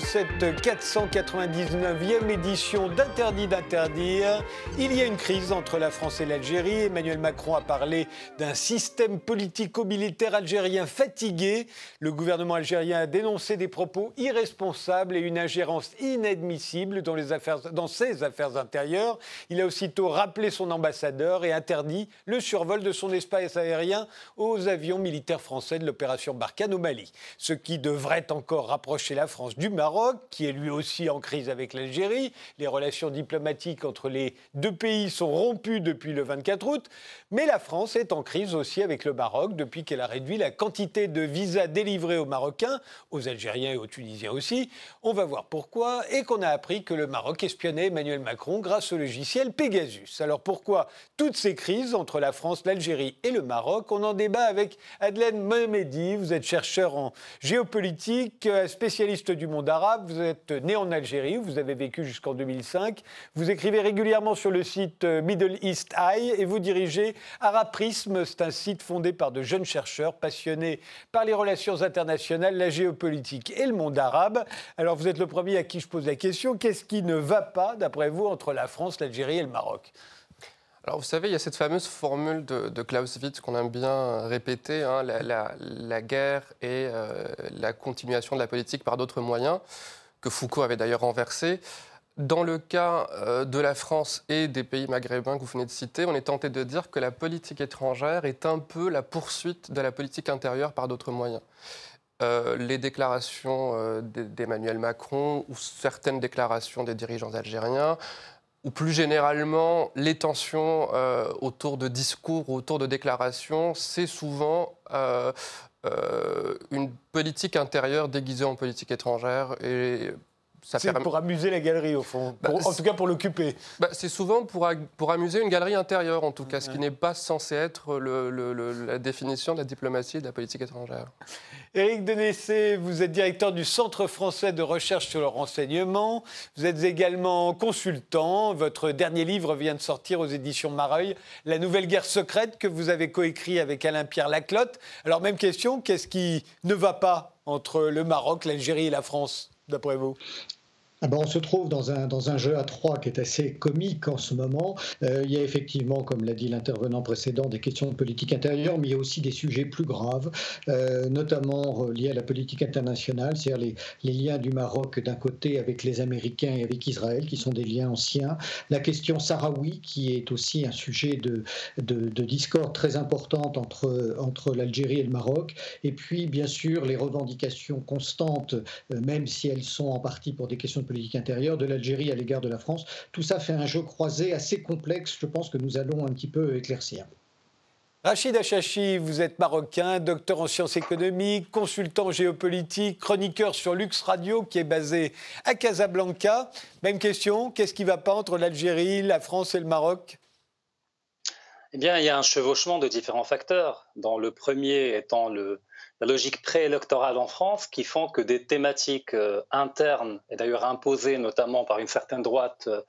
dans cette 499e édition d'Interdit d'interdire. Il y a une crise entre la France et l'Algérie. Emmanuel Macron a parlé d'un système politico-militaire algérien fatigué. Le gouvernement algérien a dénoncé des propos irresponsables et une ingérence inadmissible dans ses affaires intérieures. Il a aussitôt rappelé son ambassadeur et interdit le survol de son espace aérien aux avions militaires français de l'opération Barkhane au Mali. Ce qui devrait encore rapprocher la France du Maroc, qui est lui aussi en crise avec l'Algérie. Les relations diplomatiques entre les deux pays sont rompues depuis le 24 août. Mais la France est en crise aussi avec le Maroc depuis qu'elle a réduit la quantité de visas délivrés aux Marocains, aux Algériens et aux Tunisiens aussi. On va voir pourquoi. Et qu'on a appris que le Maroc espionnait Emmanuel Macron grâce au logiciel Pegasus. Alors pourquoi toutes ces crises entre la France, l'Algérie et le Maroc? On en débat avec Adelaine Mohamedi. Vous êtes chercheur en géopolitique, spécialiste du monde arabe. Vous êtes né en Algérie, vous avez vécu jusqu'en 2005. Vous écrivez régulièrement sur le site euh, Middle East Eye et vous dirigez Araprisme. C'est un site fondé par de jeunes chercheurs passionnés par les relations internationales, la géopolitique et le monde arabe. Alors vous êtes le premier à qui je pose la question. Qu'est-ce qui ne va pas, d'après vous, entre la France, l'Algérie et le Maroc? Alors vous savez, il y a cette fameuse formule de, Clausewitz qu'on aime bien répéter, hein, la, guerre et euh, la continuation de la politique par d'autres moyens, que Foucault avait d'ailleurs renversé. Dans le cas euh, de la France et des pays maghrébins que vous venez de citer, on est tenté de dire que la politique étrangère est un peu la poursuite de la politique intérieure par d'autres moyens. Euh, les déclarations d'Emmanuel Macron ou certaines déclarations des dirigeants algériens ou plus généralement, les tensions euh, autour de discours, autour de déclarations, c'est souvent euh, euh, une politique intérieure déguisée en politique étrangère. Et c'est pour amuser la galerie, au fond. Bah, en tout cas, pour l'occuper. Bah, c'est souvent pour, pour amuser une galerie intérieure, en tout cas, ce qui n'est pas censé être la définition de la diplomatie et de la politique étrangère. Éric Denessé, vous êtes directeur du Centre français de recherche sur le renseignement. Vous êtes également consultant. Votre dernier livre vient de sortir aux éditions Mareuil, La nouvelle guerre secrète, que vous avez coécrit avec Alain-Pierre Laclotte. Alors, même question, qu'est-ce qui ne va pas entre le Maroc, l'Algérie et la France d'après vous? Ah ben, on se trouve dans un, dans un jeu à trois qui est assez comique en ce moment. Euh, il y a effectivement, comme l'a dit l'intervenant précédent, des questions de politique intérieure, mais il y a aussi des sujets plus graves, euh, notamment liés à la politique internationale, c'est-à-dire les, les, liens du Maroc d'un côté avec les Américains et avec Israël, qui sont des liens anciens. La question sahraoui, qui est aussi un sujet de, de, de discorde très importante entre, entre l'Algérie et le Maroc. Et puis, bien sûr, les revendications constantes, euh, même si elles sont en partie pour des questions de politique intérieure, de l'Algérie à l'égard de la France. Tout ça fait un jeu croisé assez complexe, je pense que nous allons un petit peu éclaircir. Rachid Achachi, vous êtes marocain, docteur en sciences économiques, consultant géopolitique, chroniqueur sur Lux Radio qui est basé à Casablanca. Même question, qu'est-ce qui ne va pas entre l'Algérie, la France et le Maroc? Eh bien, il y a un chevauchement de différents facteurs, dans le premier étant le, la logique préélectorale en France qui font que des thématiques euh, internes, et d'ailleurs imposées notamment par une certaine droite, euh,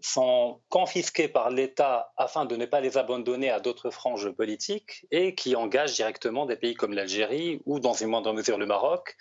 sont confisquées par l'État afin de ne pas les abandonner à d'autres franges politiques et qui engagent directement des pays comme l'Algérie ou dans une moindre mesure le Maroc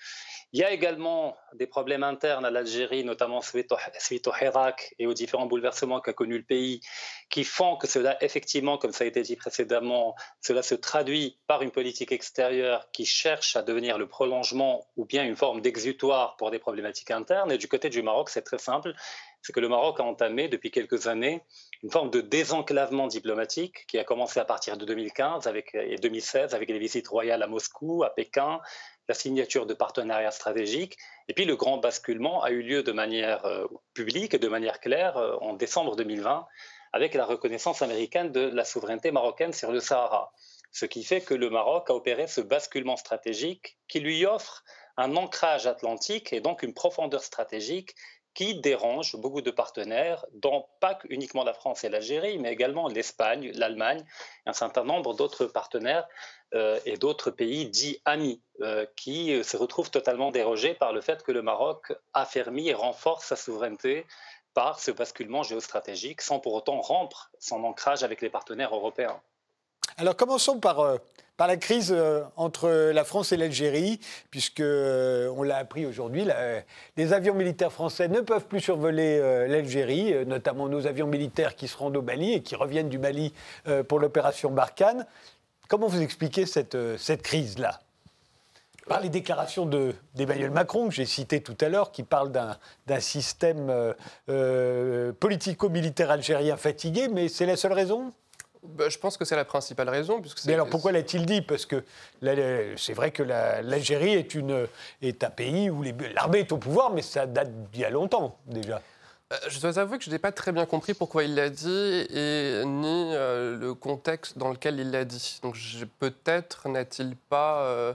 il y a également des problèmes internes à l'Algérie, notamment suite au, Hirak et aux différents bouleversements qu'a connu le pays, qui font que cela, effectivement, comme ça a été dit précédemment, cela se traduit par une politique extérieure qui cherche à devenir le prolongement ou bien une forme d'exutoire pour des problématiques internes. Et du côté du Maroc, c'est très simple, c'est que le Maroc a entamé depuis quelques années une forme de désenclavement diplomatique qui a commencé à partir de 2015 avec, et 2016 avec les visites royales à Moscou, à Pékin, la signature de partenariats stratégiques. Et puis le grand basculement a eu lieu de manière euh, publique et de manière claire euh, en décembre 2020 avec la reconnaissance américaine de la souveraineté marocaine sur le Sahara. Ce qui fait que le Maroc a opéré ce basculement stratégique qui lui offre un ancrage atlantique et donc une profondeur stratégique qui dérange beaucoup de partenaires, dont pas uniquement la France et l'Algérie, mais également l'Espagne, l'Allemagne, un certain nombre d'autres partenaires euh, et d'autres pays dits amis, euh, qui euh, se retrouvent totalement dérogés par le fait que le Maroc affermit et renforce sa souveraineté par ce basculement géostratégique, sans pour autant rompre son ancrage avec les partenaires européens. Alors commençons par par la crise euh, entre la France et l'Algérie, puisque euh, on l'a appris aujourd'hui, les avions militaires français ne peuvent plus survoler euh, l'Algérie, notamment nos avions militaires qui se rendent au Mali et qui reviennent du Mali pour l'opération Barkhane. Comment vous expliquez cette, crise-là? Par les déclarations d'Emmanuel Macron, que j'ai cité tout à l'heure, qui parle d'un système politico-militaire algérien fatigué, mais c'est la seule raison? Bah, je pense que c'est la principale raison. Puisque Mais alors pourquoi l'a-t-il dit? Parce que c'est vrai que l'Algérie est, est un pays où l'armée est au pouvoir, mais ça date d'il y a longtemps déjà. Euh, je dois avouer que je n'ai pas très bien compris pourquoi il l'a dit et ni euh, le contexte dans lequel il l'a dit. Donc peut-être n'a-t-il pas euh,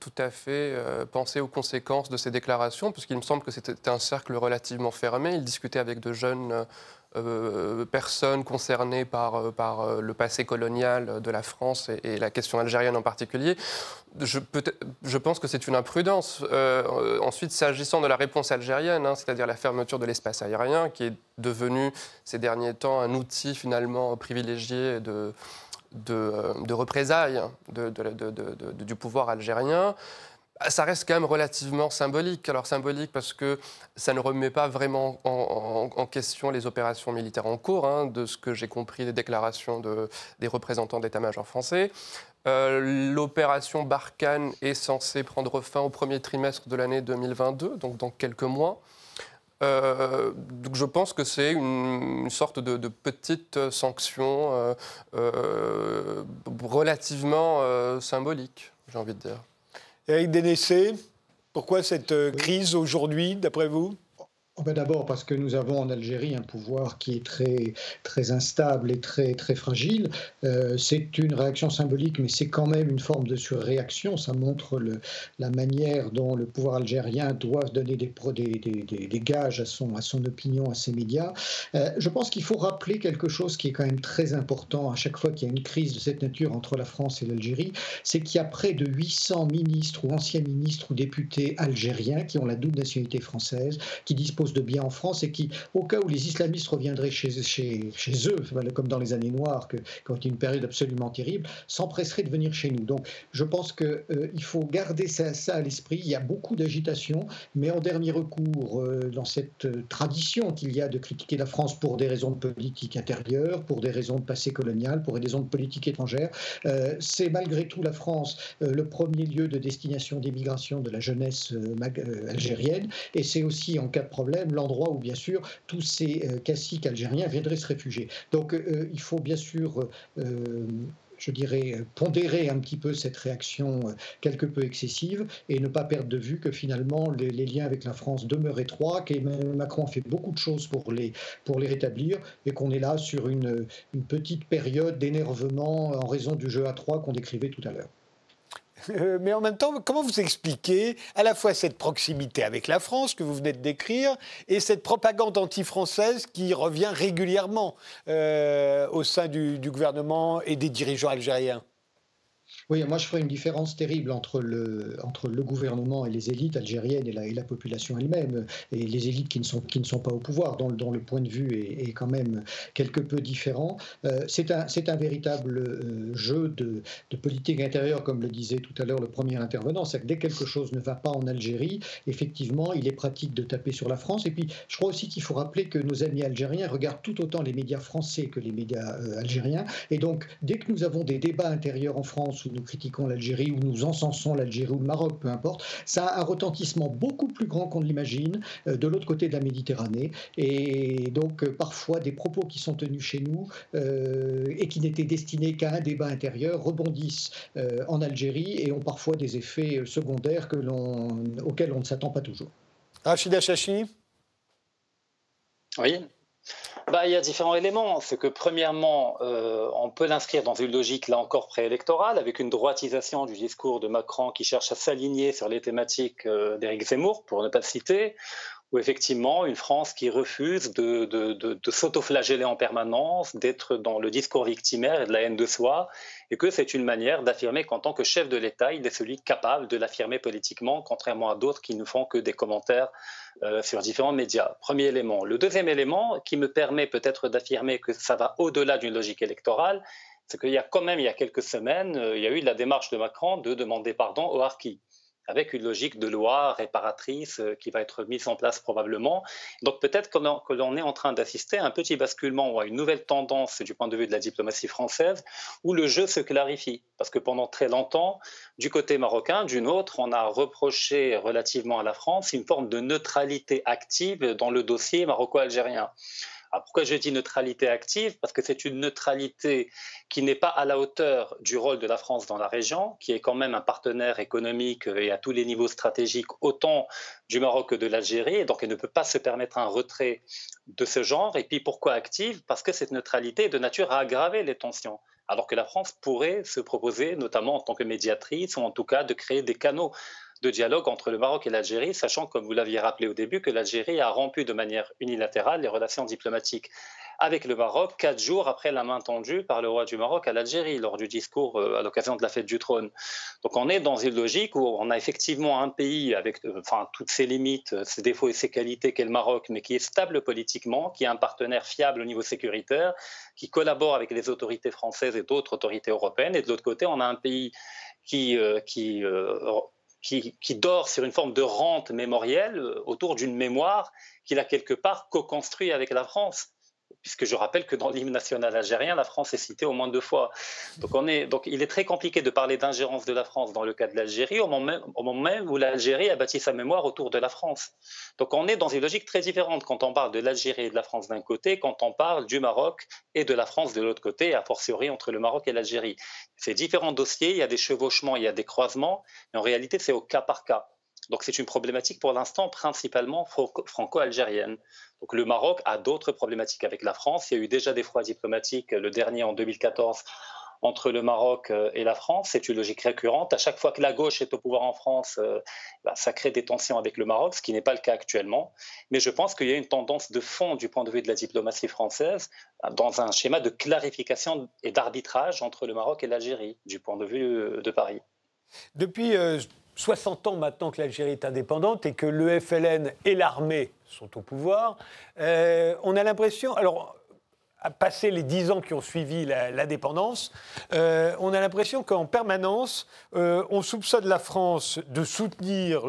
tout à fait pensé aux conséquences de ces déclarations, puisqu'il me semble que c'était un cercle relativement fermé. Il discutait avec de jeunes euh, personnes concernées par, euh, euh, le passé colonial de la France et, la question algérienne en particulier. Je, pense que c'est une imprudence. ensuite, s'agissant de la réponse algérienne, hein, c'est-à-dire la fermeture de l'espace aérien, qui est devenu ces derniers temps un outil finalement privilégié de, représailles du pouvoir algérien, ça reste quand même relativement symbolique. Alors symbolique parce que ça ne remet pas vraiment en, question les opérations militaires en cours, hein, de ce que j'ai compris des déclarations de, des représentants d'état-major français. Euh, l'opération Barkhane est censée prendre fin au premier trimestre de l'année 2022, donc dans quelques mois. Euh, donc je pense que c'est une, sorte de, petite sanction euh, relativement symbolique, j'ai envie de dire. Eric Dénessé, pourquoi cette euh, crise aujourd'hui, d'après vous? Ben d'abord parce que nous avons en Algérie un pouvoir qui est très, très instable et très, très fragile. Euh, c'est une réaction symbolique, mais c'est quand même une forme de surréaction. Ça montre la manière dont le pouvoir algérien doit donner des, gages à son, à son opinion, à ses médias. Euh, je pense qu'il faut rappeler quelque chose qui est quand même très important à chaque fois qu'il y a une crise de cette nature entre la France et l'Algérie, c'est qu'il y a près de 800 ministres ou anciens ministres ou députés algériens qui ont la double nationalité française, qui disposent de bien en France et qui, au cas où les islamistes reviendraient chez, eux, comme dans les années noires, quand il y a une période absolument terrible, s'empresseraient de venir chez nous. Donc je pense qu'il euh, faut garder ça, ça à l'esprit. Il y a beaucoup d'agitation, mais en dernier recours, euh, dans cette euh, tradition qu'il y a de critiquer la France pour des raisons de politique intérieure, pour des raisons de passé colonial, pour des raisons de politique étrangère, c'est malgré tout la France le premier lieu de destination d'émigration de la jeunesse algérienne, et c'est aussi en cas de problème l'endroit où, bien sûr, tous ces euh, caciques algériens viendraient se réfugier. Donc, euh, il faut bien sûr euh, je dirais, pondérer un petit peu cette réaction quelque peu excessive et ne pas perdre de vue que finalement les, liens avec la France demeurent étroits, qu'Emmanuel Macron a fait beaucoup de choses pour les, pour les rétablir et qu'on est là sur une, une petite période d'énervement en raison du jeu à trois qu'on décrivait tout à l'heure. Euh, mais en même temps, comment vous expliquez à la fois cette proximité avec la France que vous venez de décrire et cette propagande anti-française qui revient régulièrement euh, au sein du gouvernement et des dirigeants algériens? Oui, moi je ferais une différence terrible entre le, entre le gouvernement et les élites algériennes et la, et la population elle-même, et les élites qui ne sont, qui ne sont pas au pouvoir, dont, dont le point de vue est, est quand même quelque peu différent. Euh, c'est un, un, véritable euh, jeu de, de, politique intérieure, comme le disait tout à l'heure le premier intervenant. C'est que dès que quelque chose ne va pas en Algérie, effectivement, il est pratique de taper sur la France. Et puis, je crois aussi qu'il faut rappeler que nos amis algériens regardent tout autant les médias français que les médias euh, algériens. Et donc, dès que nous avons des débats intérieurs en France nous critiquons l'Algérie ou nous encensons l'Algérie ou le Maroc, peu importe, ça a un retentissement beaucoup plus grand qu'on ne l'imagine euh, de l'autre côté de la Méditerranée. Et donc euh, parfois des propos qui sont tenus chez nous euh, et qui n'étaient destinés qu'à un débat intérieur rebondissent en Algérie et ont parfois des effets secondaires que auxquels on ne s'attend pas toujours. Rachida Chachi? Oui, bah, il y a différents éléments. C'est que premièrement, euh, on peut l'inscrire dans une logique, là encore, préélectorale, avec une droitisation du discours de Macron qui cherche à s'aligner sur les thématiques euh, d'Éric Zemmour, pour ne pas le citer, ou effectivement une France qui refuse de s'autoflageller en permanence, d'être dans le discours victimaire et de la haine de soi, et que c'est une manière d'affirmer qu'en tant que chef de l'État, il est celui capable de l'affirmer politiquement, contrairement à d'autres qui ne font que des commentaires euh, sur différents médias. Premier élément. Le deuxième élément qui me permet peut-être d'affirmer que ça va au-delà d'une logique électorale, c'est qu'il y a quand même, il y a quelques semaines, euh, il y a eu la démarche de Macron de demander pardon aux harkis avec une logique de loi réparatrice euh, qui va être mise en place probablement. Donc peut-être que l'on est en train d'assister à un petit basculement ou à une nouvelle tendance du point de vue de la diplomatie française où le jeu se clarifie. Parce que pendant très longtemps, du côté marocain, d'une autre, on a reproché relativement à la France une forme de neutralité active dans le dossier maroco-algérien. Alors pourquoi je dis neutralité active? Parce que c'est une neutralité qui n'est pas à la hauteur du rôle de la France dans la région, qui est quand même un partenaire économique et à tous les niveaux stratégiques, autant du Maroc que de l'Algérie, et donc elle ne peut pas se permettre un retrait de ce genre. Et puis pourquoi active? Parce que cette neutralité est de nature à aggraver les tensions. Alors que la France pourrait se proposer, notamment en tant que médiatrice, ou en tout cas de créer des canaux de dialogue entre le Maroc et l'Algérie, sachant, comme vous l'aviez rappelé au début, que l'Algérie a rompu de manière unilatérale les relations diplomatiques avec le Maroc quatre jours après la main tendue par le roi du Maroc à l'Algérie lors du discours euh, à l'occasion de la fête du trône. Donc on est dans une logique où on a effectivement un pays avec euh, enfin, toutes ses limites, euh, ses défauts et ses qualités qu'est le Maroc, mais qui est stable politiquement, qui est un partenaire fiable au niveau sécuritaire, qui collabore avec les autorités françaises et d'autres autorités européennes. Et de l'autre côté, on a un pays qui, qui qui, dort sur une forme de rente mémorielle euh, autour d'une mémoire qu'il a quelque part co-construit avec la France puisque je rappelle que dans l'hymne national algérien, la France est citée au moins deux fois. Donc, on est, donc il est très compliqué de parler d'ingérence de la France dans le cas de l'Algérie au au moment même où l'Algérie a bâti sa mémoire autour de la France. Donc on est dans une logique très différente quand on parle de l'Algérie et de la France d'un côté, quand on parle du Maroc et de la France de l'autre côté, a fortiori entre le Maroc et l'Algérie. C'est différents dossiers, il y a des chevauchements, il y a des croisements, mais en réalité c'est au cas par cas. Donc c'est une problématique pour l'instant principalement franco-algérienne. Donc le Maroc a d'autres problématiques avec la France. Il y a eu déjà des froids diplomatiques, le dernier en 2014 entre le Maroc euh, et la France. C'est une logique récurrente. À chaque fois que la gauche est au pouvoir en France, euh, bah, ça crée des tensions avec le Maroc, ce qui n'est pas le cas actuellement. Mais je pense qu'il y a une tendance de fond du point de vue de la diplomatie française dans un schéma de clarification et d'arbitrage entre le Maroc et l'Algérie, du point de vue euh, de Paris. Depuis 60 ans maintenant que l'Algérie est indépendante et que le FLN et l'armée sont au pouvoir, euh, on a l'impression. Alors, à passer les dix ans qui ont suivi la, dépendance, euh, on a l'impression qu'en permanence, euh, on soupçonne la France de soutenir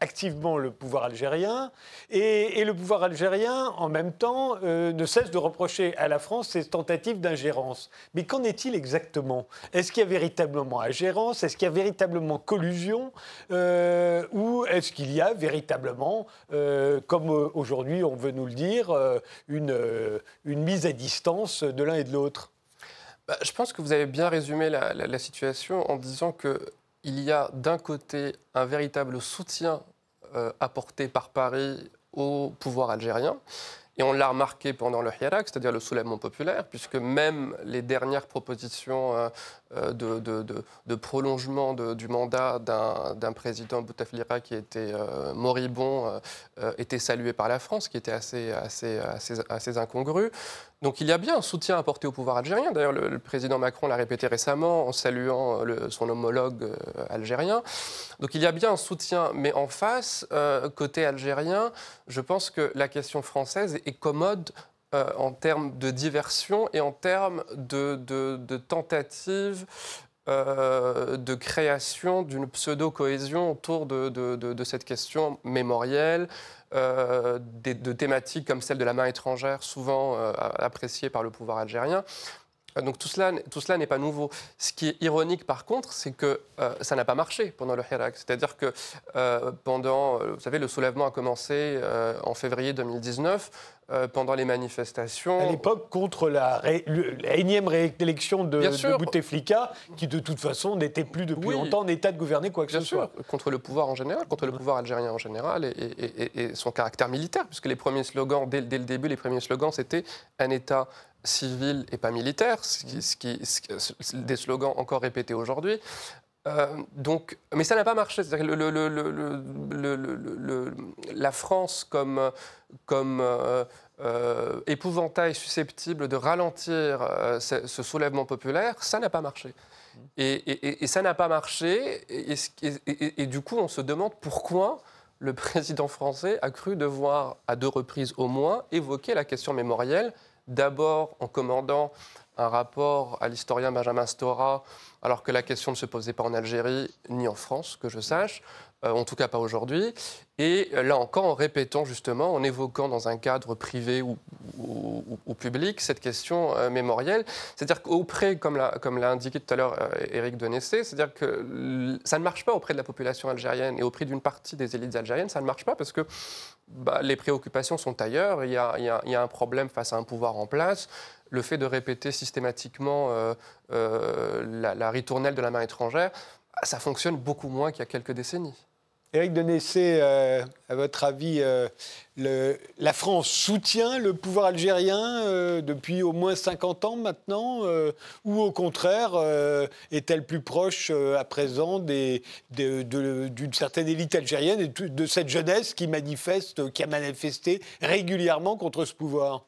activement le pouvoir algérien, et, le pouvoir algérien, en même temps, euh, ne cesse de reprocher à la France ses tentatives d'ingérence. Mais qu'en est-il exactement? Est-ce qu'il y a véritablement ingérence? Est-ce qu'il y a véritablement collusion? Ou est-ce qu'il y a véritablement, comme aujourd'hui on veut nous le dire, une, une mise à distance de l'un et de l'autre bah, Je pense que vous avez bien résumé la, situation en disant qu'il y a d'un côté un véritable soutien euh, apporté par Paris au pouvoir algérien. Et on l'a remarqué pendant le Hirak, c'est-à-dire le soulèvement populaire, puisque même les dernières propositions euh, euh, de, prolongement du mandat d'un président Bouteflika qui était euh, moribond étaient saluées par la France, qui était assez, assez, assez, assez. Donc il y a bien un soutien apporté au pouvoir algérien. D'ailleurs, le, président Macron l'a répété récemment en saluant son homologue algérien. Donc il y a bien un soutien, mais en face, côté algérien, je pense que la question française est commode euh, en termes de diversion et en termes de, de, euh, de création d'une pseudo-cohésion autour de, de, cette question mémorielle, euh, de thématiques comme celle de la main étrangère, souvent appréciée par le pouvoir algérien. Donc tout cela, tout cela n'est pas nouveau. Ce qui est ironique par contre, c'est que ça n'a pas marché pendant le Hirak. C'est-à-dire que pendant, vous savez, le soulèvement a commencé en février 2019. Euh, pendant les manifestations. À l'époque, contre la, énième réélection de, de, Bouteflika, qui de toute façon n'était plus depuis longtemps en état de gouverner quoi que ce soit. Contre le pouvoir en général, contre le pouvoir algérien en général, et, son caractère militaire, puisque les premiers slogans, dès, le début, les premiers slogans, c'était un État civil et pas militaire, ce qui, des slogans encore répétés aujourd'hui. Euh, donc, mais ça n'a pas marché. la France comme, comme euh, euh, épouvantail susceptible de ralentir ce, soulèvement populaire, ça n'a pas marché. Et, ça n'a pas marché. Et, du coup, on se demande pourquoi le président français a cru devoir, à deux reprises au moins, évoquer la question mémorielle, d'abord en commandant un rapport à l'historien Benjamin Stora, alors que la question ne se posait pas en Algérie ni en France, que je sache. Euh, en tout cas pas aujourd'hui. Et euh, là encore, en répétant justement, en évoquant dans un cadre privé ou, public cette question euh, mémorielle, c'est-à-dire qu'auprès, comme l'a, indiqué tout à l'heure Éric Denessé, c'est-à-dire que ça ne marche pas auprès de la population algérienne et auprès d'une partie des élites algériennes, ça ne marche pas parce que bah, les préoccupations sont ailleurs, il y, a, un problème face à un pouvoir en place, le fait de répéter systématiquement la ritournelle de la main étrangère, ça fonctionne beaucoup moins qu'il y a quelques décennies. Éric Denessé, euh, à votre avis, euh, la France soutient le pouvoir algérien euh, depuis au moins 50 ans maintenant Ou au contraire, est-elle plus proche à présent d'une certaine élite algérienne et de cette jeunesse qui manifeste, qui a manifesté régulièrement contre ce pouvoir?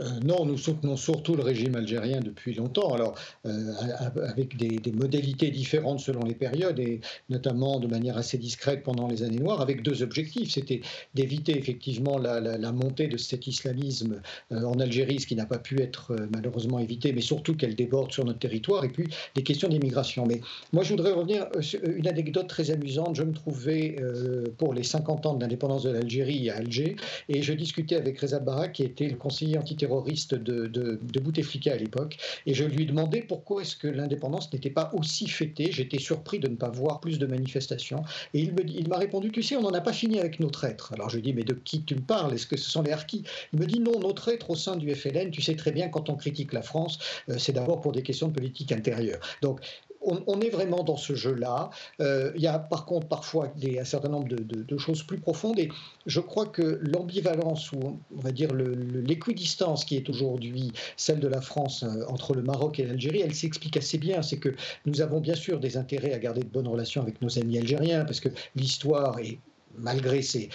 Euh, non, nous soutenons surtout le régime algérien depuis longtemps, alors euh, avec des, modalités différentes selon les périodes et notamment de manière assez discrète pendant les années noires, avec deux objectifs. C'était d'éviter effectivement la, montée de cet islamisme euh, en Algérie, ce qui n'a pas pu être malheureusement évité, mais surtout qu'elle déborde sur notre territoire, et puis des questions d'immigration. Mais moi, je voudrais revenir sur une anecdote très amusante. Je me trouvais pour les 50 ans de l'indépendance de l'Algérie à Alger, et je discutais avec Reza Barak, qui était le conseiller antiterroriste de, Bouteflika à l'époque, et je lui demandais pourquoi est-ce que l'indépendance n'était pas aussi fêtée. J'étais surpris de ne pas voir plus de manifestations. Et il, m'a répondu, tu sais, on n'en a pas fini avec nos traîtres. Alors je lui dis, mais de qui tu me parles? Est-ce que ce sont les harkis? Il me dit, non, nos traîtres au sein du FLN, tu sais très bien, quand on critique la France, euh, c'est d'abord pour des questions de politique intérieure. Donc on, est vraiment dans ce jeu-là. Euh, il y a par contre parfois un certain nombre de, choses plus profondes et je crois que l'ambivalence ou on va dire l'équidistance qui est aujourd'hui celle de la France euh, entre le Maroc et l'Algérie, elle s'explique assez bien. C'est que nous avons bien sûr des intérêts à garder de bonnes relations avec nos amis algériens parce que l'histoire est malgré ses,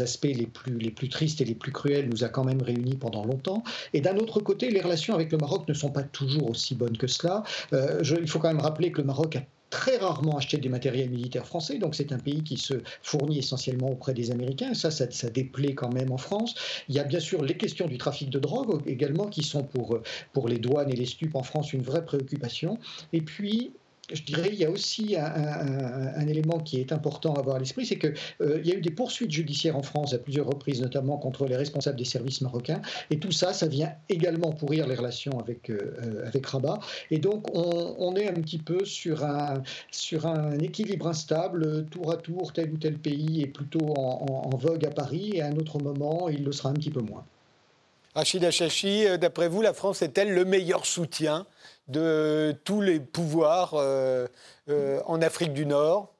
aspects les plus, les plus tristes et les plus cruels, nous a quand même réunis pendant longtemps. Et d'un autre côté, les relations avec le Maroc ne sont pas toujours aussi bonnes que cela. Euh, il faut quand même rappeler que le Maroc a très rarement acheté des matériels militaires français, donc c'est un pays qui se fournit essentiellement auprès des Américains, ça, ça, ça, déplaît quand même en France. Il y a bien sûr les questions du trafic de drogue également, qui sont pour, pour les douanes et les stupes en France une vraie préoccupation. Et puis, je dirais, il y a aussi un, élément qui est important à avoir à l'esprit, c'est qu'il euh, y a eu des poursuites judiciaires en France à plusieurs reprises, notamment contre les responsables des services marocains. Et tout ça, ça vient également pourrir les relations avec, euh, euh, avec Rabat. Et donc, on, est un petit peu sur un, sur un équilibre instable, tour à tour, tel ou tel pays est plutôt en, vogue à Paris, et à un autre moment, il le sera un petit peu moins. Rachid Achachi, d'après vous, la France est-elle le meilleur soutien de tous les pouvoirs euh, euh, en Afrique du Nord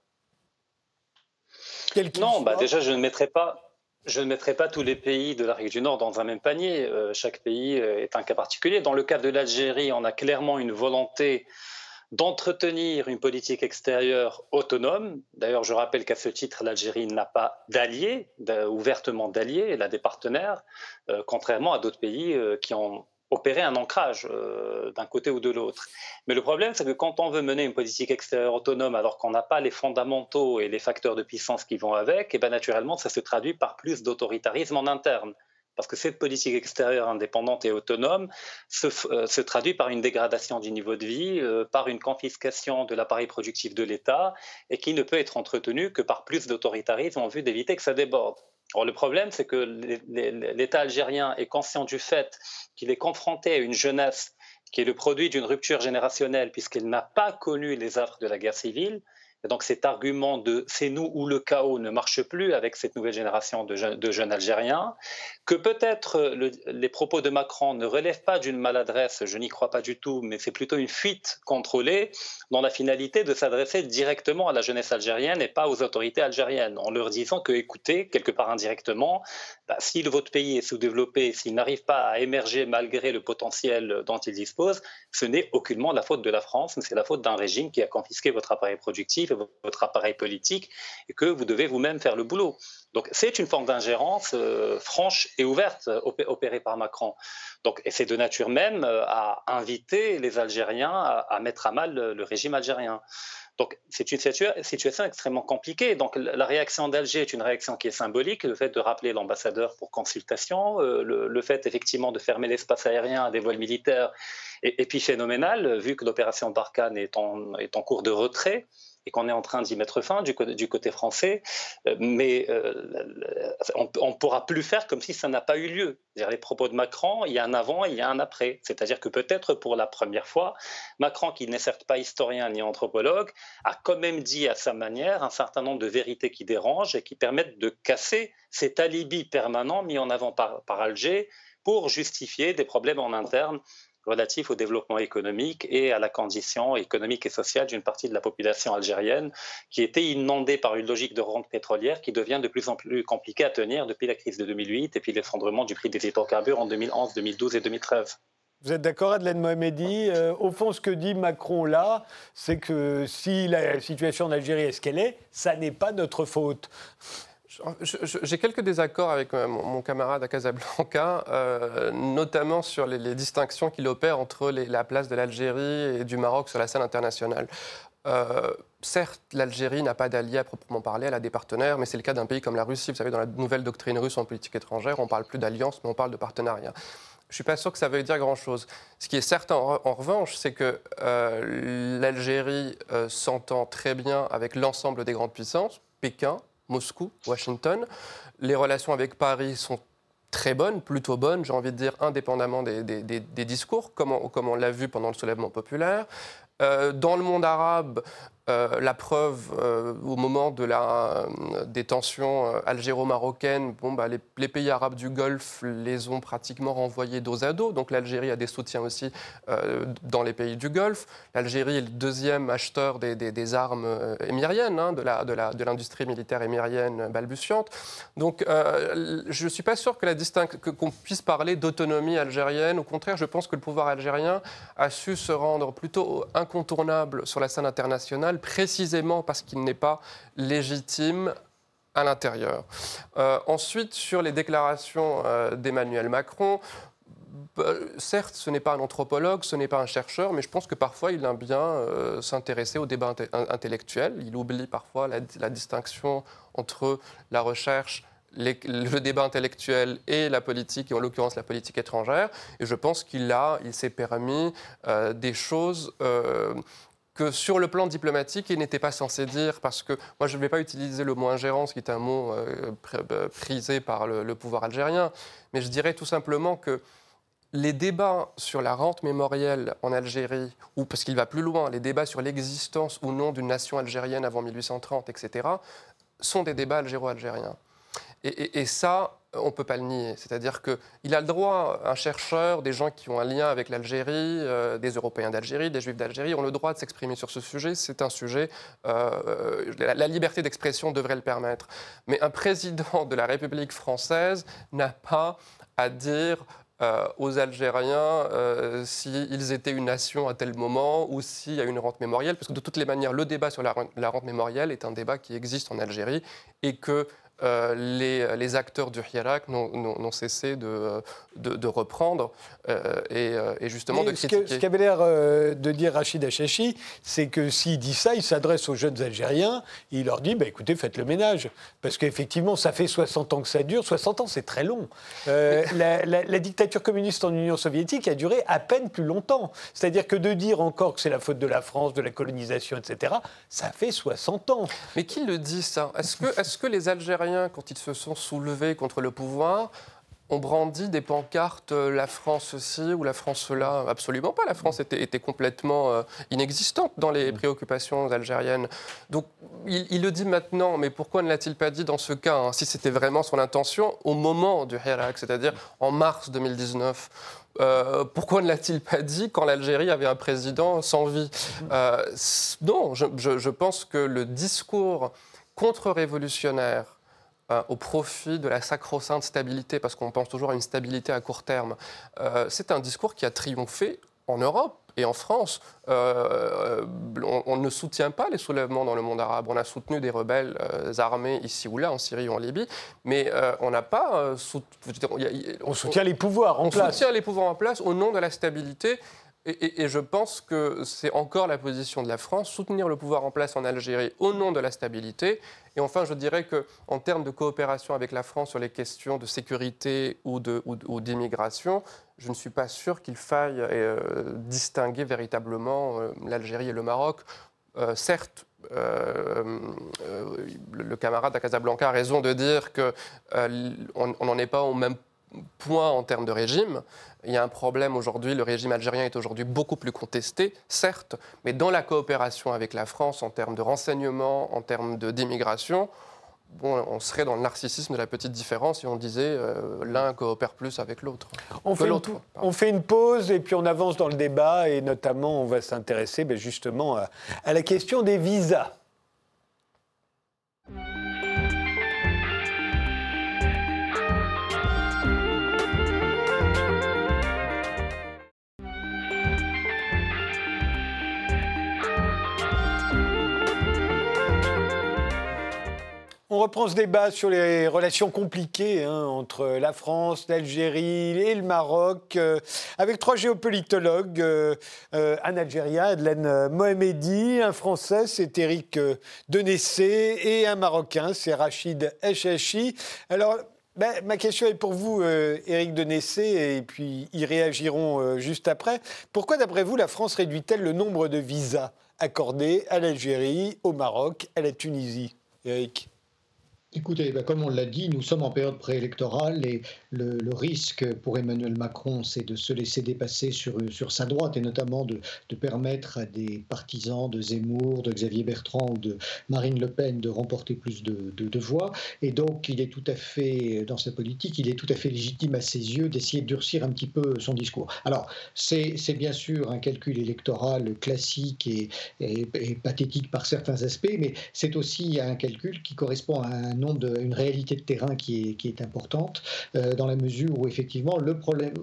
Non, bah déjà, je ne mettrai pas. Je ne mettrai pas tous les pays de l'Afrique du Nord dans un même panier. Euh, chaque pays est un cas particulier. Dans le cas de l'Algérie, on a clairement une volonté d'entretenir une politique extérieure autonome. D'ailleurs, je rappelle qu'à ce titre, l'Algérie n'a pas d'alliés, ouvertement d'alliés, elle a des partenaires, contrairement à d'autres pays qui ont opérer un ancrage euh, d'un côté ou de l'autre. Mais le problème, c'est que quand on veut mener une politique extérieure autonome alors qu'on n'a pas les fondamentaux et les facteurs de puissance qui vont avec, et eh bien naturellement, ça se traduit par plus d'autoritarisme en interne. Parce que cette politique extérieure indépendante et autonome se, euh, traduit par une dégradation du niveau de vie, euh, par une confiscation de l'appareil productif de l'État, et qui ne peut être entretenue que par plus d'autoritarisme en vue d'éviter que ça déborde le problème, c'est que l'État algérien est conscient du fait qu'il est confronté à une jeunesse qui est le produit d'une rupture générationnelle, puisqu'il n'a pas connu les affres de la guerre civile, donc cet argument de c'est nous ou le chaos ne marche plus avec cette nouvelle génération de, jeunes, Algériens, que peut-être les propos de Macron ne relèvent pas d'une maladresse, je n'y crois pas du tout, mais c'est plutôt une fuite contrôlée dans la finalité de s'adresser directement à la jeunesse algérienne et pas aux autorités algériennes, en leur disant que, écoutez, quelque part indirectement, bah, si votre pays est sous-développé, s'il n'arrive pas à émerger malgré le potentiel dont il dispose, ce n'est aucunement la faute de la France, mais c'est la faute d'un régime qui a confisqué votre appareil productif votre appareil politique et que vous devez vous-même faire le boulot. Donc c'est une forme d'ingérence euh, franche et ouverte opérée par Macron. Donc, et c'est de nature même à inviter les Algériens à, mettre à mal le régime algérien. Donc, c'est une situation extrêmement compliquée. Donc, la réaction d'Alger est une réaction qui est symbolique. Le fait de rappeler l'ambassadeur pour consultation, euh, le, fait effectivement de fermer l'espace aérien à des vols militaires est, puis phénoménal, vu que l'opération Barkhane est est en cours de retrait et qu'on est en train d'y mettre fin du, côté français, euh, mais euh, on ne pourra plus faire comme si ça n'a pas eu lieu. Les propos de Macron, il y a un avant et il y a un après. C'est-à-dire que peut-être pour la première fois, Macron, qui n'est certes pas historien ni anthropologue, a quand même dit à sa manière un certain nombre de vérités qui dérangent et qui permettent de casser cet alibi permanent mis en avant par Alger pour justifier des problèmes en interne relatif au développement économique et à la condition économique et sociale d'une partie de la population algérienne qui était inondée par une logique de rente pétrolière qui devient de plus en plus compliquée à tenir depuis la crise de 2008 et puis l'effondrement du prix des hydrocarbures en 2011, 2012 et 2013. Vous êtes d'accord, Adelaine Mohamedi euh, Au fond, ce que dit Macron là, c'est que si la situation en Algérie est ce qu'elle est, ça n'est pas notre faute. J'ai quelques désaccords avec euh, mon, camarade à Casablanca, euh, notamment sur les, distinctions qu'il opère entre la place de l'Algérie et du Maroc sur la scène internationale. Euh, certes, l'Algérie n'a pas d'alliés à proprement parler, elle a des partenaires, mais c'est le cas d'un pays comme la Russie. Vous savez, dans la nouvelle doctrine russe en politique étrangère, on ne parle plus d'alliance, mais on parle de partenariat. Je ne suis pas sûr que ça veuille dire grand-chose. Ce qui est certain, en, revanche, c'est que l'Algérie s'entend très bien avec l'ensemble des grandes puissances, Pékin, Moscou, Washington. Les relations avec Paris sont très bonnes, plutôt bonnes, j'ai envie de dire, indépendamment des, discours, comme on l'a vu pendant le soulèvement populaire. Euh, dans le monde arabe, euh, la preuve, euh, au moment de la, des tensions algéro-marocaines, bon, bah, les, pays arabes du Golfe les ont pratiquement renvoyés dos à dos. Donc l'Algérie a des soutiens aussi dans les pays du Golfe. L'Algérie est le deuxième acheteur des, armes émiriennes, hein, de l'industrie militaire émirienne balbutiante. Donc je ne suis pas sûr qu'on puisse parler d'autonomie algérienne. Au contraire, je pense que le pouvoir algérien a su se rendre plutôt incontournable sur la scène internationale, précisément parce qu'il n'est pas légitime à l'intérieur. Euh, ensuite, sur les déclarations euh, d'Emmanuel Macron, bah, certes, ce n'est pas un anthropologue, ce n'est pas un chercheur, mais je pense que parfois il aime bien euh, s'intéresser au débat intellectuel. Il oublie parfois la, la distinction entre la recherche le débat intellectuel et la politique, et en l'occurrence la politique étrangère. Et je pense qu'il a, il s'est permis euh, des choses euh, que sur le plan diplomatique, il n'était pas censé dire, parce que moi je ne vais pas utiliser le mot ingérence, qui est un mot euh, prisé par le, pouvoir algérien, mais je dirais tout simplement que les débats sur la rente mémorielle en Algérie, ou parce qu'il va plus loin, les débats sur l'existence ou non d'une nation algérienne avant 1830, etc., sont des débats algéro-algériens. Et, ça, on ne peut pas le nier. C'est-à-dire qu'il a le droit, un chercheur, des gens qui ont un lien avec l'Algérie, euh, des Européens d'Algérie, des Juifs d'Algérie, ont le droit de s'exprimer sur ce sujet. C'est un sujet, euh, la, liberté d'expression devrait le permettre. Mais un président de la République française n'a pas à dire euh, aux Algériens s'ils étaient une nation à tel moment ou s'il y a une rente mémorielle, parce que de toutes les manières, le débat sur la, la rente mémorielle est un débat qui existe en Algérie et que euh, les, acteurs du Hirak n'ont cessé de, de, reprendre euh, euh, et, justement de critiquer. Ce qu'avait l'air de dire Rachid Achachi, c'est que s'il dit ça, il s'adresse aux jeunes Algériens, il leur dit bah, écoutez, faites le ménage. Parce qu'effectivement, ça fait 60 ans que ça dure. 60 ans, c'est très long. la, la, dictature communiste en Union soviétique a duré à peine plus longtemps. C'est-à-dire que de dire encore que c'est la faute de la France, de la colonisation, etc., ça fait 60 ans. Mais qui le dit ça? Est-ce que, est -ce que les Algériens quand ils se sont soulevés contre le pouvoir, ont brandi des pancartes euh, la France aussi ou la France là Absolument pas. La France était, était complètement euh, inexistante dans les mm. préoccupations algériennes. Donc il, le dit maintenant, mais pourquoi ne l'a-t-il pas dit dans ce cas, hein, si c'était vraiment son intention, au moment du Hirak, c'est-à-dire en mars 2019 euh, pourquoi ne l'a-t-il pas dit quand l'Algérie avait un président sans vie? Non, je, je pense que le discours contre-révolutionnaire euh, au profit de la sacro-sainte stabilité, parce qu'on pense toujours à une stabilité à court terme. Euh, c'est un discours qui a triomphé en Europe Et en France, euh, on, ne soutient pas les soulèvements dans le monde arabe. On a soutenu des rebelles euh, armés ici ou là, en Syrie ou en Libye, mais euh, on n'a pas... on soutient les pouvoirs en place. On soutient les pouvoirs en place au nom de la stabilité. Et, je pense que c'est encore la position de la France, soutenir le pouvoir en place en Algérie au nom de la stabilité. Et enfin, je dirais qu'en termes de coopération avec la France sur les questions de sécurité ou d'immigration, je ne suis pas sûr qu'il faille euh, distinguer véritablement euh, l'Algérie et le Maroc. Euh, certes, le, camarade à Casablanca a raison de dire qu'on n'en est pas au même point en termes de régime. Il y a un problème aujourd'hui, le régime algérien est aujourd'hui beaucoup plus contesté, certes, mais dans la coopération avec la France en termes de renseignement, en termes d'immigration, bon, on serait dans le narcissisme de la petite différence si on disait euh, l'un coopère plus avec l'autre. On, on, fait une pause et puis on avance dans le débat et notamment on va s'intéresser ben, justement à la question des visas. Reprend ce débat sur les relations compliquées hein, entre la France, l'Algérie et le Maroc, euh, avec trois géopolitologues, euh, euh, un Algérien, Adelaine Mohamedi, un Français, c'est Éric Denessé, et un Marocain, c'est Rachid Echachi. Alors, ben, ma question est pour vous, Éric Denessé, et puis ils réagiront juste après. Pourquoi, d'après vous, la France réduit-elle le nombre de visas accordés à l'Algérie, au Maroc, à la Tunisie? Éric Écoutez, ben, comme on l'a dit, nous sommes en période préélectorale et le, risque pour Emmanuel Macron, c'est de se laisser dépasser sur, sur sa droite et notamment de, permettre à des partisans de Zemmour, de Xavier Bertrand ou de Marine Le Pen de remporter plus de, de, voix. Et donc, il est tout à fait, dans sa politique, il est tout à fait légitime à ses yeux d'essayer de durcir un petit peu son discours. Alors, c'est bien sûr un calcul électoral classique et, et pathétique par certains aspects, mais c'est aussi un calcul qui correspond à un une réalité de terrain qui est, importante, euh, dans la mesure où effectivement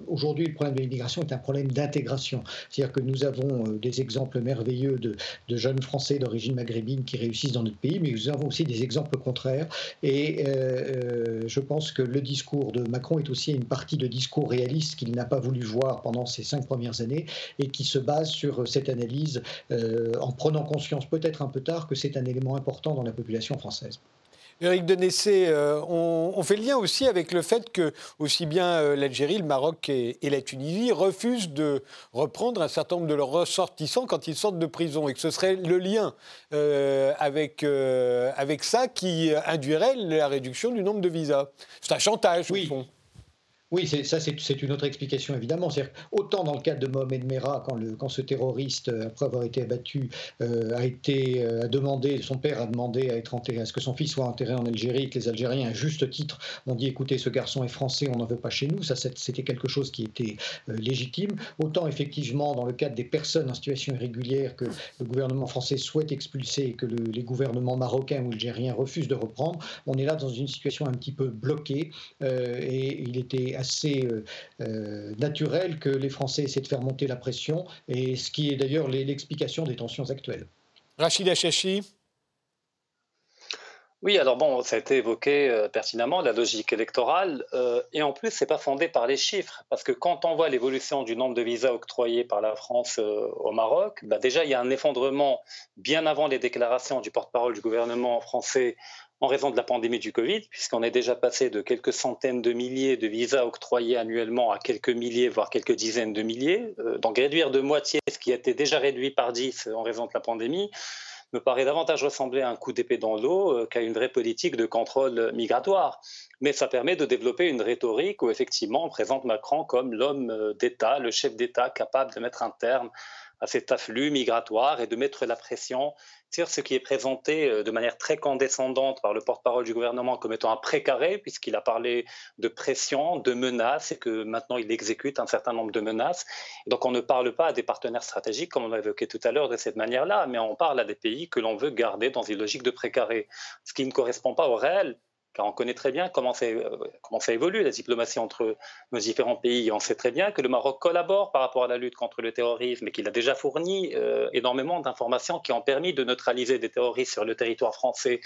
aujourd'hui le problème de l'immigration est un problème d'intégration. C'est-à-dire que nous avons euh, des exemples merveilleux de, de jeunes Français d'origine maghrébine qui réussissent dans notre pays, mais nous avons aussi des exemples contraires. Et euh, je pense que le discours de Macron est aussi une partie de discours réaliste qu'il n'a pas voulu voir pendant ces cinq premières années et qui se base sur cette analyse en prenant conscience peut-être un peu tard que c'est un élément important dans la population française. Éric Denessé, euh, on, fait le lien aussi avec le fait que aussi bien euh, l'Algérie, le Maroc et, la Tunisie refusent de reprendre un certain nombre de leurs ressortissants quand ils sortent de prison et que ce serait le lien euh, avec, avec ça qui induirait la réduction du nombre de visas. C'est un chantage, oui. au fond. Oui, ça c'est une autre explication évidemment. Autant dans le cadre de Mohamed Merah, quand, quand ce terroriste, euh, après avoir été abattu, euh, a été euh, demandé, son père a demandé à être enterré, à ce que son fils soit enterré en Algérie, que les Algériens, à juste titre, ont dit écoutez, ce garçon est français, on n'en veut pas chez nous. Ça, c'était quelque chose qui était légitime. Autant effectivement dans le cadre des personnes en situation irrégulière que le gouvernement français souhaite expulser et que les gouvernements marocains ou algériens refusent de reprendre, on est là dans une situation un petit peu bloquée et il était assez euh, euh, naturel que les Français essaient de faire monter la pression, et ce qui est d'ailleurs l'explication des tensions actuelles. Rachid Achachi oui, alors bon, ça a été évoqué euh, pertinemment, la logique électorale, et en plus, c'est pas fondé par les chiffres, parce que quand on voit l'évolution du nombre de visas octroyés par la France au Maroc, bah déjà, il y a un effondrement bien avant les déclarations du porte-parole du gouvernement français en raison de la pandémie du Covid, puisqu'on est déjà passé de quelques centaines de milliers de visas octroyés annuellement à quelques milliers, voire quelques dizaines de milliers. Euh, donc réduire de moitié ce qui a été déjà réduit par 10 en raison de la pandémie me paraît davantage ressembler à un coup d'épée dans l'eau euh, qu'à une vraie politique de contrôle migratoire. Mais ça permet de développer une rhétorique où effectivement on présente Macron comme l'homme euh, d'État, le chef d'État capable de mettre un terme à cet afflux migratoire et de mettre la pression sur ce qui est présenté euh, de manière très condescendante par le porte-parole du gouvernement comme étant un précaré, puisqu'il a parlé de pression, de menaces, et que maintenant il exécute un certain nombre de menaces. Donc on ne parle pas à des partenaires stratégiques, comme on l'a évoqué tout à l'heure, de cette manière-là, mais on parle à des pays que l'on veut garder dans une logique de précaré, ce qui ne correspond pas au réel on connaît très bien comment, comment ça évolue, la diplomatie entre nos différents pays. On sait très bien que le Maroc collabore par rapport à la lutte contre le terrorisme et qu'il a déjà fourni énormément d'informations qui ont permis de neutraliser des terroristes sur le territoire français.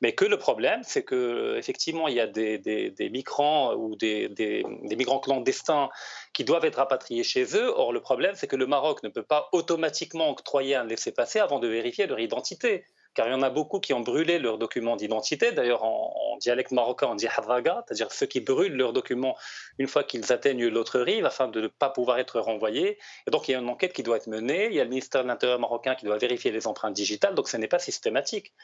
Mais que le problème, c'est que effectivement, il y a des, des, migrants ou des, des, migrants clandestins qui doivent être rapatriés chez eux. Or, le problème, c'est que le Maroc ne peut pas automatiquement octroyer un laissez-passer avant de vérifier leur identité car il y en a beaucoup qui ont brûlé leurs documents d'identité. D'ailleurs, en, dialecte marocain, on dit havaga, c'est-à-dire ceux qui brûlent leurs documents une fois qu'ils atteignent l'autre rive afin de ne pas pouvoir être renvoyés. Et donc, il y a une enquête qui doit être menée. Il y a le ministère de l'Intérieur marocain qui doit vérifier les empreintes digitales. Donc, ce n'est pas systématique.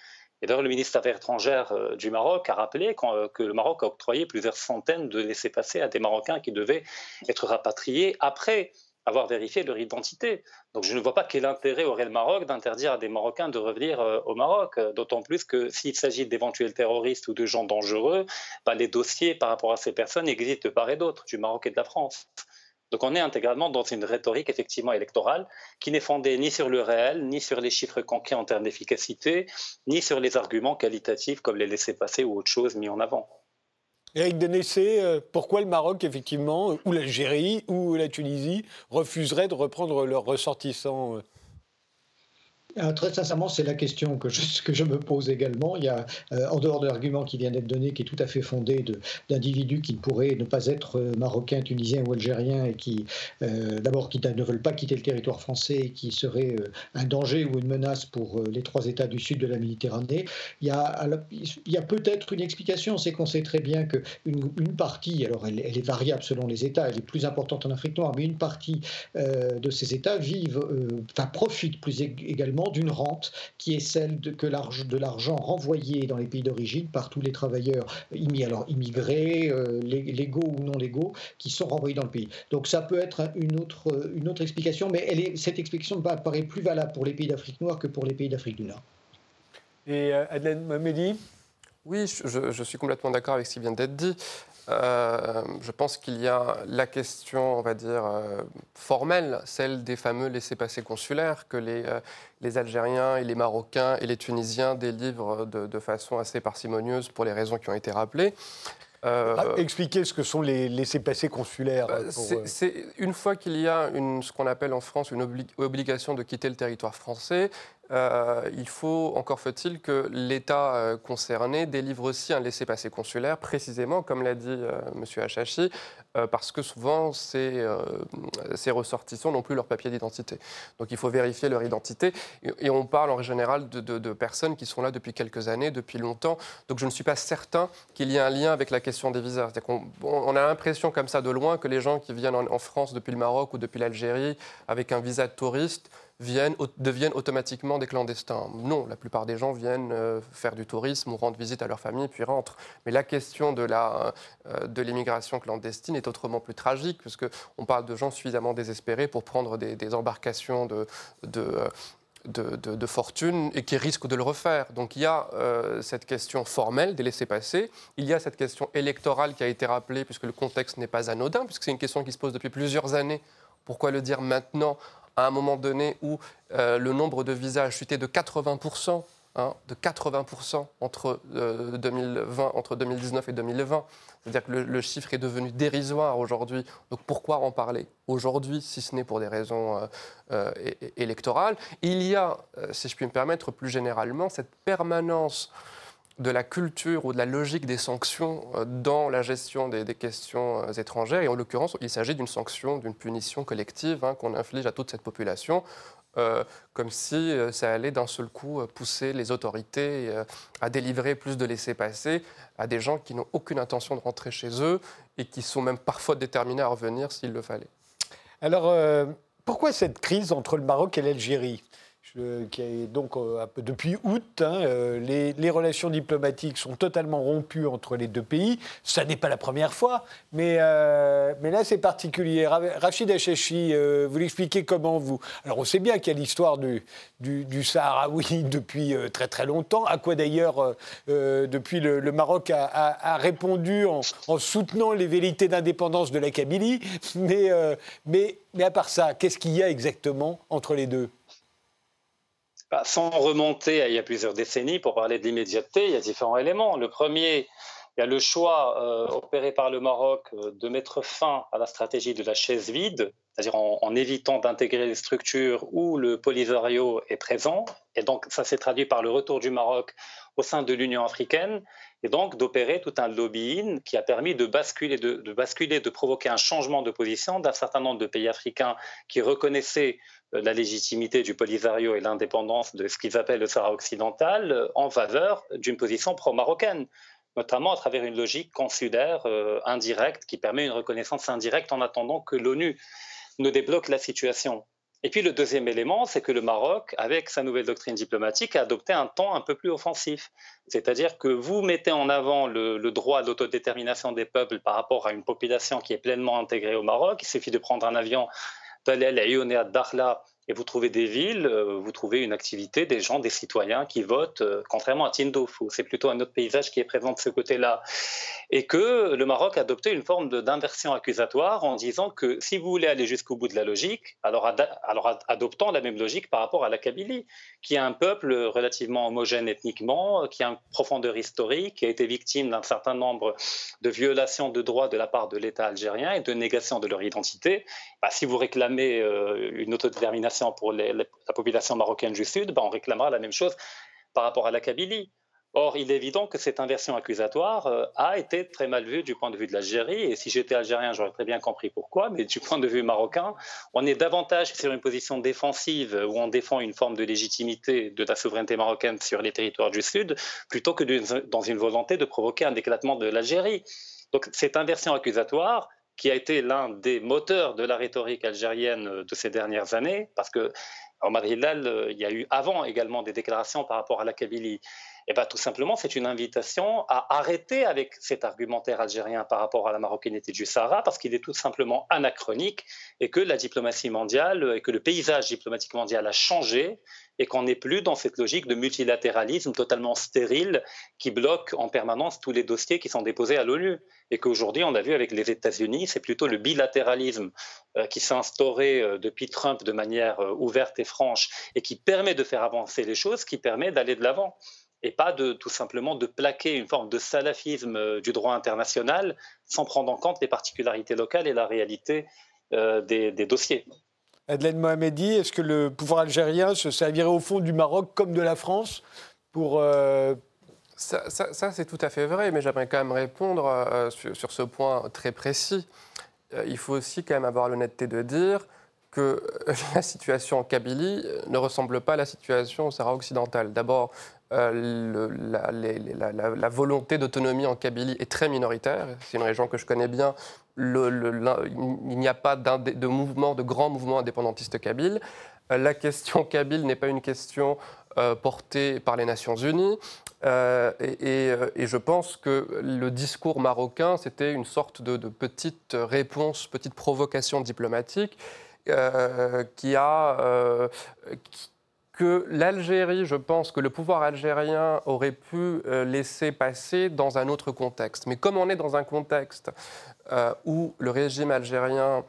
Et d'ailleurs, le ministre des Affaires étrangères euh, du Maroc a rappelé euh, que le Maroc a octroyé plusieurs centaines de laissés-passer à des Marocains qui devaient être rapatriés après avoir vérifié leur identité. Donc je ne vois pas quel intérêt aurait le Maroc d'interdire à des Marocains de revenir euh, au Maroc, d'autant plus que s'il s'agit d'éventuels terroristes ou de gens dangereux, bah, les dossiers par rapport à ces personnes existent de part et d'autre, du Maroc et de la France. Donc on est intégralement dans une rhétorique effectivement électorale qui n'est fondée ni sur le réel, ni sur les chiffres conquis en termes d'efficacité, ni sur les arguments qualitatifs comme les laisser passer ou autre chose mis en avant. Eric Denessé, euh, pourquoi le Maroc, effectivement, ou l'Algérie, ou la Tunisie, refuserait de reprendre leurs ressortissants euh euh, très sincèrement, c'est la question que je, me pose également. Il y a, euh, en dehors de l'argument qui vient d'être donné, qui est tout à fait fondé d'individus qui pourraient ne pas être euh, marocains, tunisiens ou algériens et qui, d'abord, qui ne veulent pas quitter le territoire français et qui seraient un danger ou une menace pour les trois États du sud de la Méditerranée. Il y a, peut-être une explication, c'est qu'on sait très bien qu'une une partie, alors elle, elle, est variable selon les États, elle est plus importante en Afrique noire, mais une partie de ces États vivent, enfin profitent plus également d'une rente qui est celle de, que de l'argent renvoyé dans les pays d'origine par tous les travailleurs alors immigrés, euh, légaux ou non légaux, qui sont renvoyés dans le pays. Donc ça peut être une autre, une autre explication, mais elle est, cette explication paraît plus valable pour les pays d'Afrique noire que pour les pays d'Afrique du Nord. Et euh, Adelaide Mohamedi oui, je, je, suis complètement d'accord avec ce qui vient d'être dit. Euh, je pense qu'il y a la question, on va dire, euh, formelle, celle des fameux laissés-passer consulaires que les, euh, les, Algériens et les Marocains et les Tunisiens délivrent de, de, façon assez parcimonieuse pour les raisons qui ont été rappelées. Ah, expliquez ce que sont les laissés-passer consulaires. C'est une fois qu'il y a une, ce qu'on appelle en France une obligation de quitter le territoire français, euh, il faut, encore faut-il, que l'État euh, concerné délivre aussi un laissez-passer consulaire, précisément, comme l'a dit euh, M. Hachachi, parce que souvent, ces, ressortissants n'ont plus leur papier d'identité. Donc il faut vérifier leur identité. Et, on parle en général de, personnes qui sont là depuis quelques années, depuis longtemps. Donc je ne suis pas certain qu'il y ait un lien avec la question des visas. On, on, a l'impression comme ça de loin que les gens qui viennent en France depuis le Maroc ou depuis l'Algérie avec un visa de touriste viennent, deviennent automatiquement des clandestins. Non, la plupart des gens viennent euh, faire du tourisme ou rendre visite à leur famille puis rentrent. Mais la question de, la, euh, de l'immigration clandestine est autrement plus tragique, puisqu'on parle de gens suffisamment désespérés pour prendre des, embarcations de, de de, de, fortune et qui risquent de le refaire. Donc il y a euh, cette question formelle des laissés-passer, il y a cette question électorale qui a été rappelée puisque le contexte n'est pas anodin, puisque c'est une question qui se pose depuis plusieurs années. Pourquoi le dire maintenant à un moment donné où euh, le nombre de visas a chuté de 80%, hein, de 80% entre, 2020, euh, entre 2019 et 2020. C'est-à-dire que le, chiffre est devenu dérisoire aujourd'hui. Donc pourquoi en parler aujourd'hui, si ce n'est pour des raisons euh, électorales? Il y a, si je puis me permettre, plus généralement, cette permanence de la culture ou de la logique des sanctions euh, dans la gestion des, questions euh, étrangères. Et en l'occurrence, il s'agit d'une sanction, d'une punition collective hein, qu'on inflige à toute cette population, euh, comme si ça allait d'un seul coup pousser les autorités à délivrer plus de laissés-passer à des gens qui n'ont aucune intention de rentrer chez eux et qui sont même parfois déterminés à revenir s'il le fallait. Alors, pourquoi cette crise entre le Maroc et l'Algérie? Est donc euh, depuis août, hein, euh, les, relations diplomatiques sont totalement rompues entre les deux pays. Ça n'est pas la première fois, mais, euh, là c'est particulier. Rachid Achachi, vous l'expliquez comment vous? Alors on sait bien qu'il y a l'histoire du, du, Saharaoui depuis très très longtemps, à quoi d'ailleurs depuis le, Maroc a, répondu en, en, soutenant les vérités d'indépendance de la Kabylie. Mais à part ça, qu'est-ce qu'il y a exactement entre les deux? Bah, Sans remonter à il y a plusieurs décennies, pour parler de l'immédiateté, il y a différents éléments. Le premier, il y a le choix euh, opéré par le Maroc euh, de mettre fin à la stratégie de la chaise vide, c'est-à-dire en, évitant d'intégrer les structures où le Polisario est présent. Et donc, ça s'est traduit par le retour du Maroc au sein de l'Union africaine, et donc d'opérer tout un lobbying qui a permis de basculer, de, basculer, de provoquer un changement de position d'un certain nombre de pays africains qui reconnaissaient la légitimité du Polisario et l'indépendance de ce qu'ils appellent le Sahara occidental en faveur d'une position pro-marocaine notamment à travers une logique consulaire euh, indirecte qui permet une reconnaissance indirecte en attendant que l'ONU ne débloque la situation. Et puis le deuxième élément, c'est que le Maroc, avec sa nouvelle doctrine diplomatique, a adopté un ton un peu plus offensif. C'est-à-dire que vous mettez en avant le, le droit à l'autodétermination des peuples par rapport à une population qui est pleinement intégrée au Maroc. Il suffit de prendre un avion, d'aller à Lyon et vous trouvez des villes, euh, vous trouvez une activité, des gens, des citoyens qui votent, euh, contrairement à Tindouf, c'est plutôt un autre paysage qui est présent de ce côté-là. Et que le Maroc a adopté une forme d'inversion accusatoire en disant que si vous voulez aller jusqu'au bout de la logique, alors, adoptons la même logique par rapport à la Kabylie, qui est un peuple relativement homogène ethniquement, qui a une profondeur historique, qui a été victime d'un certain nombre de violations de droits de la part de l'État algérien et de négation de leur identité. Bah, si vous réclamez euh, une autodétermination pour la population marocaine du Sud, ben on réclamera la même chose par rapport à la Kabylie. Or, il est évident que cette inversion accusatoire euh, a été très mal vue du point de vue de l'Algérie. Et si j'étais algérien, j'aurais très bien compris pourquoi. Mais du point de vue marocain, on est davantage sur une position défensive où on défend une forme de légitimité de la souveraineté marocaine sur les territoires du Sud, plutôt que dans une volonté de provoquer un éclatement de l'Algérie. Donc, cette inversion accusatoire, qui a été l'un des moteurs de la rhétorique algérienne de ces dernières années, parce que Omar Hillal, euh, il y a eu avant également des déclarations par rapport à la Kabylie. Eh bien, tout simplement, c'est une invitation à arrêter avec cet argumentaire algérien par rapport à la marocanité du Sahara, parce qu'il est tout simplement anachronique et que la diplomatie mondiale et que le paysage diplomatique mondial a changé et qu'on n'est plus dans cette logique de multilatéralisme totalement stérile qui bloque en permanence tous les dossiers qui sont déposés à l'ONU. Et qu'aujourd'hui, on a vu avec les États-Unis, c'est plutôt le bilatéralisme euh, qui s'est instauré euh, depuis Trump de manière euh, ouverte et franche et qui permet de faire avancer les choses, qui permet d'aller de l'avant et pas de tout simplement de plaquer une forme de salafisme euh, du droit international sans prendre en compte les particularités locales et la réalité euh, des, dossiers. Adelaine Mohamedi, est-ce que le pouvoir algérien se servirait au fond du Maroc comme de la France pour... Euh, ça, c'est tout à fait vrai, mais j'aimerais quand même répondre sur, sur, ce point très précis. il faut aussi quand même avoir l'honnêteté de dire que la situation en Kabylie ne ressemble pas à la situation au Sahara occidental. D'abord, euh, la, volonté d'autonomie en Kabylie est très minoritaire. C'est une région que je connais bien. il n'y a pas de mouvement, de grand mouvement indépendantiste kabyle. Euh, la question kabyle n'est pas une question euh, portée par les Nations Unies. et, je pense que le discours marocain, c'était une sorte de, petite réponse, petite provocation diplomatique qui a que l'Algérie, je pense que le pouvoir algérien aurait pu euh, laisser passer dans un autre contexte. Mais comme on est dans un contexte euh, où le régime algérien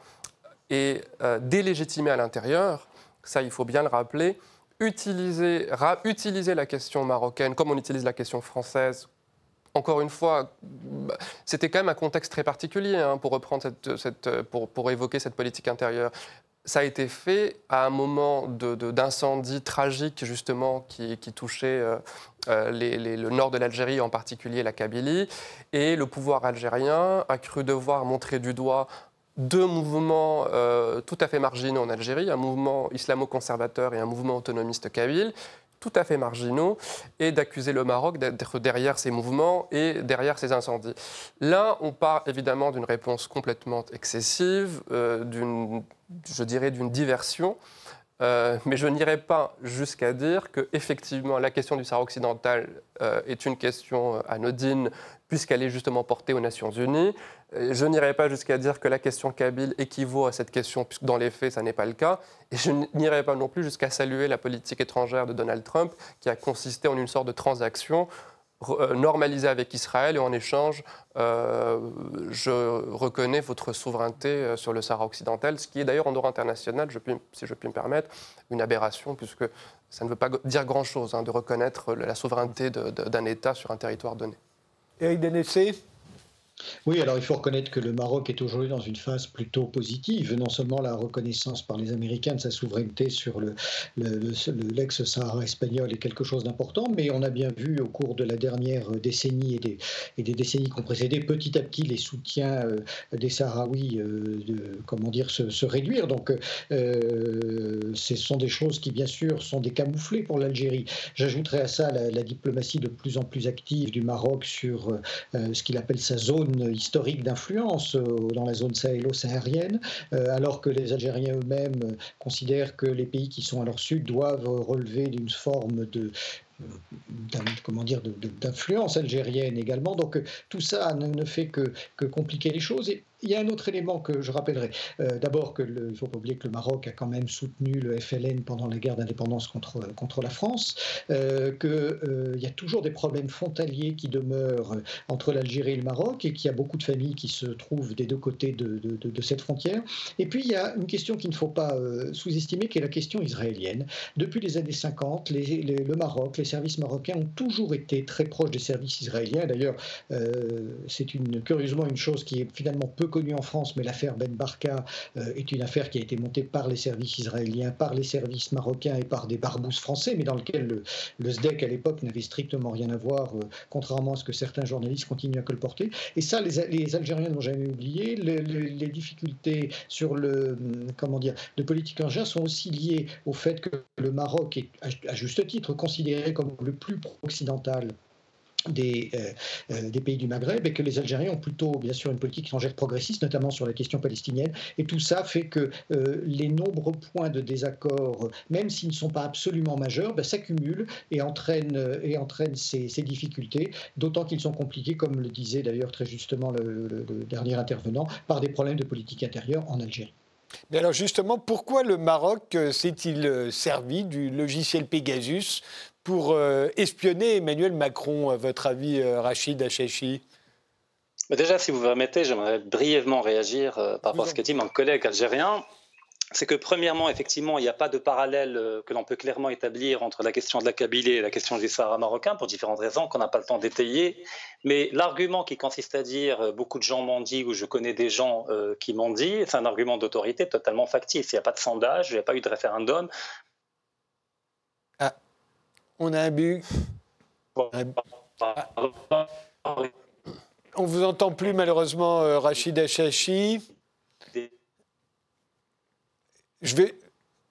est euh, délégitimé à l'intérieur, ça il faut bien le rappeler, utiliser, la question marocaine comme on utilise la question française, encore une fois, bah, c'était quand même un contexte très particulier hein, pour reprendre pour, évoquer cette politique intérieure ça a été fait à un moment d'incendie tragique, justement, qui, touchait euh, euh, le nord de l'Algérie, en particulier la Kabylie. Et le pouvoir algérien a cru devoir montrer du doigt deux mouvements euh, tout à fait marginaux en Algérie, un mouvement islamo-conservateur et un mouvement autonomiste kabyle, tout à fait marginaux et d'accuser le Maroc d'être derrière ces mouvements et derrière ces incendies. Là, on part évidemment d'une réponse complètement excessive, d'une, je dirais, d'une diversion. Euh, mais je n'irai pas jusqu'à dire que effectivement la question du Sahara occidental euh, est une question anodine puisqu'elle est justement portée aux Nations Unies. Je n'irai pas jusqu'à dire que la question kabyle équivaut à cette question, puisque dans les faits, ça n'est pas le cas. Et je n'irai pas non plus jusqu'à saluer la politique étrangère de Donald Trump, qui a consisté en une sorte de transaction normaliser avec Israël et en échange, je reconnais votre souveraineté sur le Sahara occidental, ce qui est d'ailleurs en droit international, si je puis me permettre, une aberration, puisque ça ne veut pas dire grand-chose hein, de reconnaître la souveraineté d'un État sur un territoire donné. Éric Denessé? Oui, alors il faut reconnaître que le Maroc est aujourd'hui dans une phase plutôt positive. Non seulement la reconnaissance par les Américains de sa souveraineté sur le, l'ex-Sahara espagnol est quelque chose d'important, mais on a bien vu au cours de la dernière décennie et des, et des décennies qui ont précédé, petit à petit, les soutiens euh, des Sahraouis euh, de, comment dire, se, réduire. Donc, euh, ce sont des choses qui, bien sûr, sont des camouflés pour l'Algérie. J'ajouterai à ça la, la, diplomatie de plus en plus active du Maroc sur ce qu'il appelle sa zone historique d'influence euh, dans la zone sahélo-saharienne, euh, alors que les Algériens eux-mêmes considèrent que les pays qui sont à leur sud doivent relever d'une forme de, comment dire d'influence algérienne également. Donc tout ça ne, fait que, que compliquer les choses. Il y a un autre élément que je rappellerai. Euh, d'abord, il ne faut pas oublier que le Maroc a quand même soutenu le FLN pendant la guerre d'indépendance contre, contre la France, euh, qu'il euh, y a toujours des problèmes frontaliers qui demeurent entre l'Algérie et le Maroc et qu'il y a beaucoup de familles qui se trouvent des deux côtés de, de, cette frontière. Et puis, il y a une question qu'il ne faut pas euh, sous-estimer, qui est la question israélienne. Depuis les années 50, les, le Maroc, les services marocains ont toujours été très proches des services israéliens. D'ailleurs, c'est une, curieusement une chose qui est finalement peu connue en France, mais l'affaire Ben Barka euh, est une affaire qui a été montée par les services israéliens, par les services marocains et par des barbouzes français, mais dans lequel le, le SDEC à l'époque n'avait strictement rien à voir, euh, contrairement à ce que certains journalistes continuent à colporter. Et ça, les, Algériens n'ont jamais oublié. les difficultés sur le, comment dire, de politique en sont aussi liées au fait que le Maroc est, à juste titre, considéré comme le plus pro-occidental des, euh, euh, des, pays du Maghreb et que les Algériens ont plutôt, bien sûr, une politique étrangère progressiste, notamment sur la question palestinienne. Et tout ça fait que euh, les nombreux points de désaccord, même s'ils ne sont pas absolument majeurs, ben, s'accumulent et entraînent, et entraînent ces, ces difficultés, d'autant qu'ils sont compliqués, comme le disait d'ailleurs très justement le, le dernier intervenant, par des problèmes de politique intérieure en Algérie. Mais alors justement, pourquoi le Maroc s'est-il servi du logiciel Pegasus pour euh, espionner Emmanuel Macron, à votre avis, euh, Rachid Achachi Déjà, si vous permettez, j'aimerais brièvement réagir euh, par rapport à ce qu'a dit mon collègue algérien c'est que premièrement, effectivement, il n'y a pas de parallèle que l'on peut clairement établir entre la question de la Kabylie et la question du Sahara marocain pour différentes raisons qu'on n'a pas le temps d'étayer. Mais l'argument qui consiste à dire beaucoup de gens m'ont dit ou je connais des gens qui m'ont dit, c'est un argument d'autorité totalement factice. Il n'y a pas de sondage, il n'y a pas eu de référendum. On a un but. On vous entend plus malheureusement, euh, Rachid Achachi.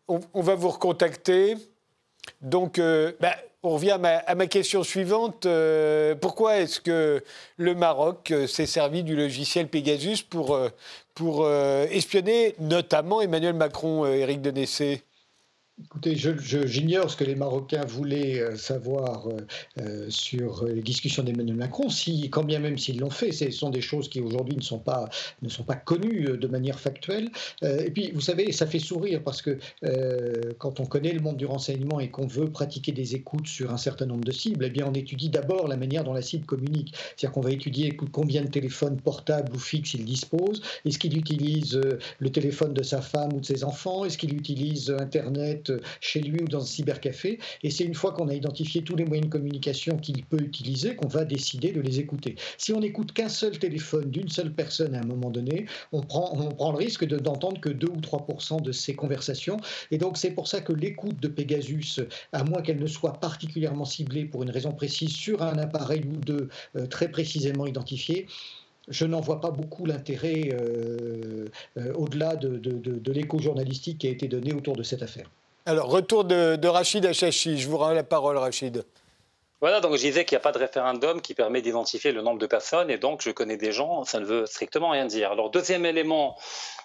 On, va vous recontacter. Donc, euh, bah, on revient à ma, question suivante. Euh, pourquoi est-ce que le Maroc s'est servi du logiciel Pegasus pour, pour espionner notamment Emmanuel Macron, Éric Denessé Écoutez, j'ignore ce que les Marocains voulaient euh, savoir euh, euh, sur les discussions d'Emmanuel Macron, si, quand bien même s'ils l'ont fait, ce sont des choses qui aujourd'hui ne, sont pas, ne sont pas connues de manière factuelle. et puis, vous savez, ça fait sourire parce que quand on connaît le monde du renseignement et qu'on veut pratiquer des écoutes sur un certain nombre de cibles, eh bien, on étudie d'abord la manière dont la cible communique. C'est-à-dire qu'on va étudier combien de téléphones portables ou fixes il dispose, est-ce qu'il utilise le téléphone de sa femme ou de ses enfants, est-ce qu'il utilise Internet chez lui ou dans un cybercafé. Et c'est une fois qu'on a identifié tous les moyens de communication qu'il peut utiliser qu'on va décider de les écouter. Si on n'écoute qu'un seul téléphone d'une seule personne à un moment donné, on prend, on prend le risque d'entendre que 2 ou 3% de ces conversations. Et donc c'est pour ça que l'écoute de Pegasus, à moins qu'elle ne soit particulièrement ciblée pour une raison précise sur un appareil ou deux euh, très précisément identifié, je n'en vois pas beaucoup l'intérêt euh, euh, au-delà de, de l'écho journalistique qui a été donné autour de cette affaire. Alors, retour de, Rachid Achachi. Je vous rends la parole, Rachid. Voilà, donc je disais qu'il n'y a pas de référendum qui permet d'identifier le nombre de personnes, et donc je connais des gens, ça ne veut strictement rien dire. Alors, deuxième élément,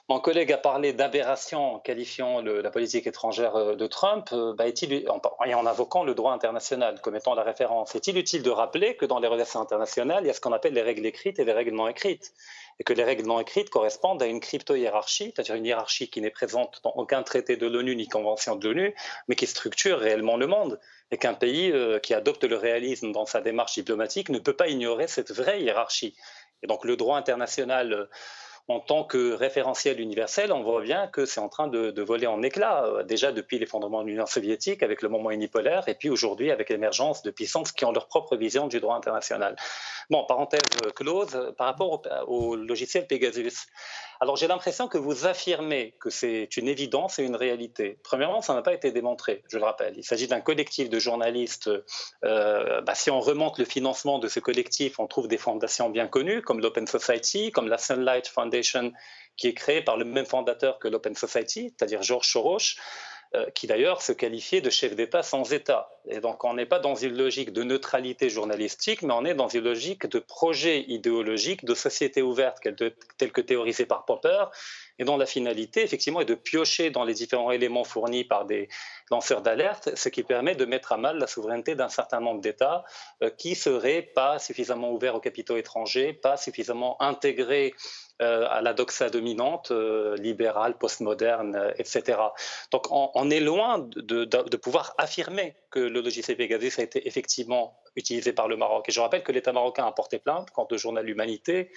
Mon collègue a parlé d'aberration en qualifiant la politique étrangère euh, de Trump euh, bah, est-il, et en invoquant le droit international comme étant la référence. Est-il utile de rappeler que dans les relations internationales, il y a ce qu'on appelle les règles écrites et les règles non écrites et que les règles non écrites correspondent à une crypto-hiérarchie, c'est-à-dire une hiérarchie qui n'est présente dans aucun traité de l'ONU ni convention de l'ONU, mais qui structure réellement le monde, et qu'un pays euh, qui adopte le réalisme dans sa démarche diplomatique ne peut pas ignorer cette vraie hiérarchie. Et donc le droit international en tant que référentiel universel, on voit bien que c'est en train de, voler en éclats, euh, déjà depuis l'effondrement de l'Union soviétique avec le moment unipolaire, et puis aujourd'hui avec l'émergence de puissances qui ont leur propre vision du droit international. Bon, parenthèse close, par rapport au logiciel Pegasus. Alors j'ai l'impression que vous affirmez que c'est une évidence et une réalité. Premièrement, ça n'a pas été démontré, je le rappelle. Il s'agit d'un collectif de journalistes. Euh, bah, si on remonte le financement de ce collectif, on trouve des fondations bien connues comme l'Open Society, comme la Sunlight Foundation, qui est créée par le même fondateur que l'Open Society, c'est-à-dire Georges Soros. Euh, qui d'ailleurs se qualifiait de chef d'État sans État. Et donc on n'est pas dans une logique de neutralité journalistique, mais on est dans une logique de projet idéologique, de société ouverte, telle que théorisée par Popper, et dont la finalité, effectivement, est de piocher dans les différents éléments fournis par des lanceurs d'alerte, ce qui permet de mettre à mal la souveraineté d'un certain nombre d'États euh, qui seraient pas suffisamment ouverts aux capitaux étrangers, pas suffisamment intégrés euh, à la doxa dominante, euh, libérale, postmoderne, etc. Donc on, est loin de, pouvoir affirmer que le logiciel Pegasus a été effectivement utilisé par le Maroc. Et je rappelle que l'État marocain a porté plainte contre le journal L'Humanité,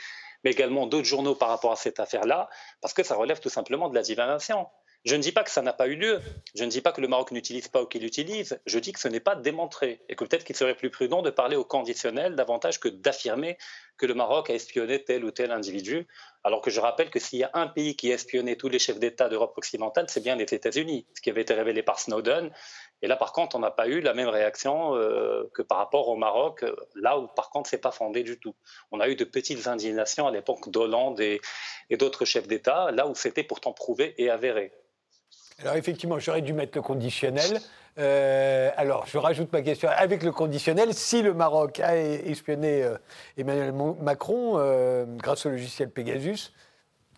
mais également d'autres journaux par rapport à cette affaire-là, parce que ça relève tout simplement de la divination. Je ne dis pas que ça n'a pas eu lieu, je ne dis pas que le Maroc n'utilise pas ou qu'il utilise, je dis que ce n'est pas démontré et que peut-être qu'il serait plus prudent de parler au conditionnel davantage que d'affirmer que le Maroc a espionné tel ou tel individu, alors que je rappelle que s'il y a un pays qui a espionné tous les chefs d'État d'Europe occidentale, c'est bien les États-Unis, ce qui avait été révélé par Snowden. Et là, par contre, on n'a pas eu la même réaction euh, que par rapport au Maroc, euh, là où, par contre, c'est pas fondé du tout. On a eu de petites indignations à l'époque d'Hollande et d'autres chefs d'État, là où c'était pourtant prouvé et avéré. Alors effectivement, j'aurais dû mettre le conditionnel. Euh, alors, je rajoute ma question. Avec le conditionnel, si le Maroc a espionné Emmanuel Macron grâce au logiciel Pegasus,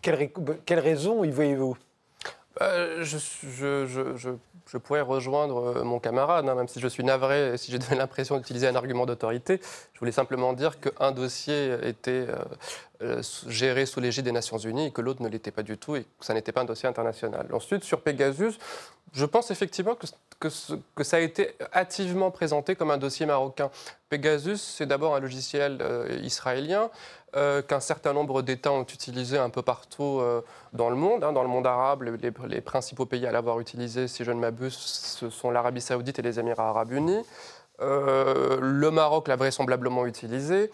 quelle, quelle raison y voyez-vous? Je, je, pourrais rejoindre euh, mon camarade, hein, même si je suis navré, si j'ai donné l'impression d'utiliser un argument d'autorité. Je voulais simplement dire qu'un dossier était euh, euh, géré sous l'égide des Nations Unies et que l'autre ne l'était pas du tout et que ça n'était pas un dossier international. Ensuite, sur Pegasus, je pense effectivement que, que, ça a été hâtivement présenté comme un dossier marocain. Pegasus, c'est d'abord un logiciel israélien euh, qu'un certain nombre d'États ont utilisé un peu partout euh, dans le monde. Hein, dans le monde arabe, les, principaux pays à l'avoir utilisé, si je ne m'abuse, ce sont l'Arabie saoudite et les Émirats arabes unis. Euh, le Maroc l'a vraisemblablement utilisé.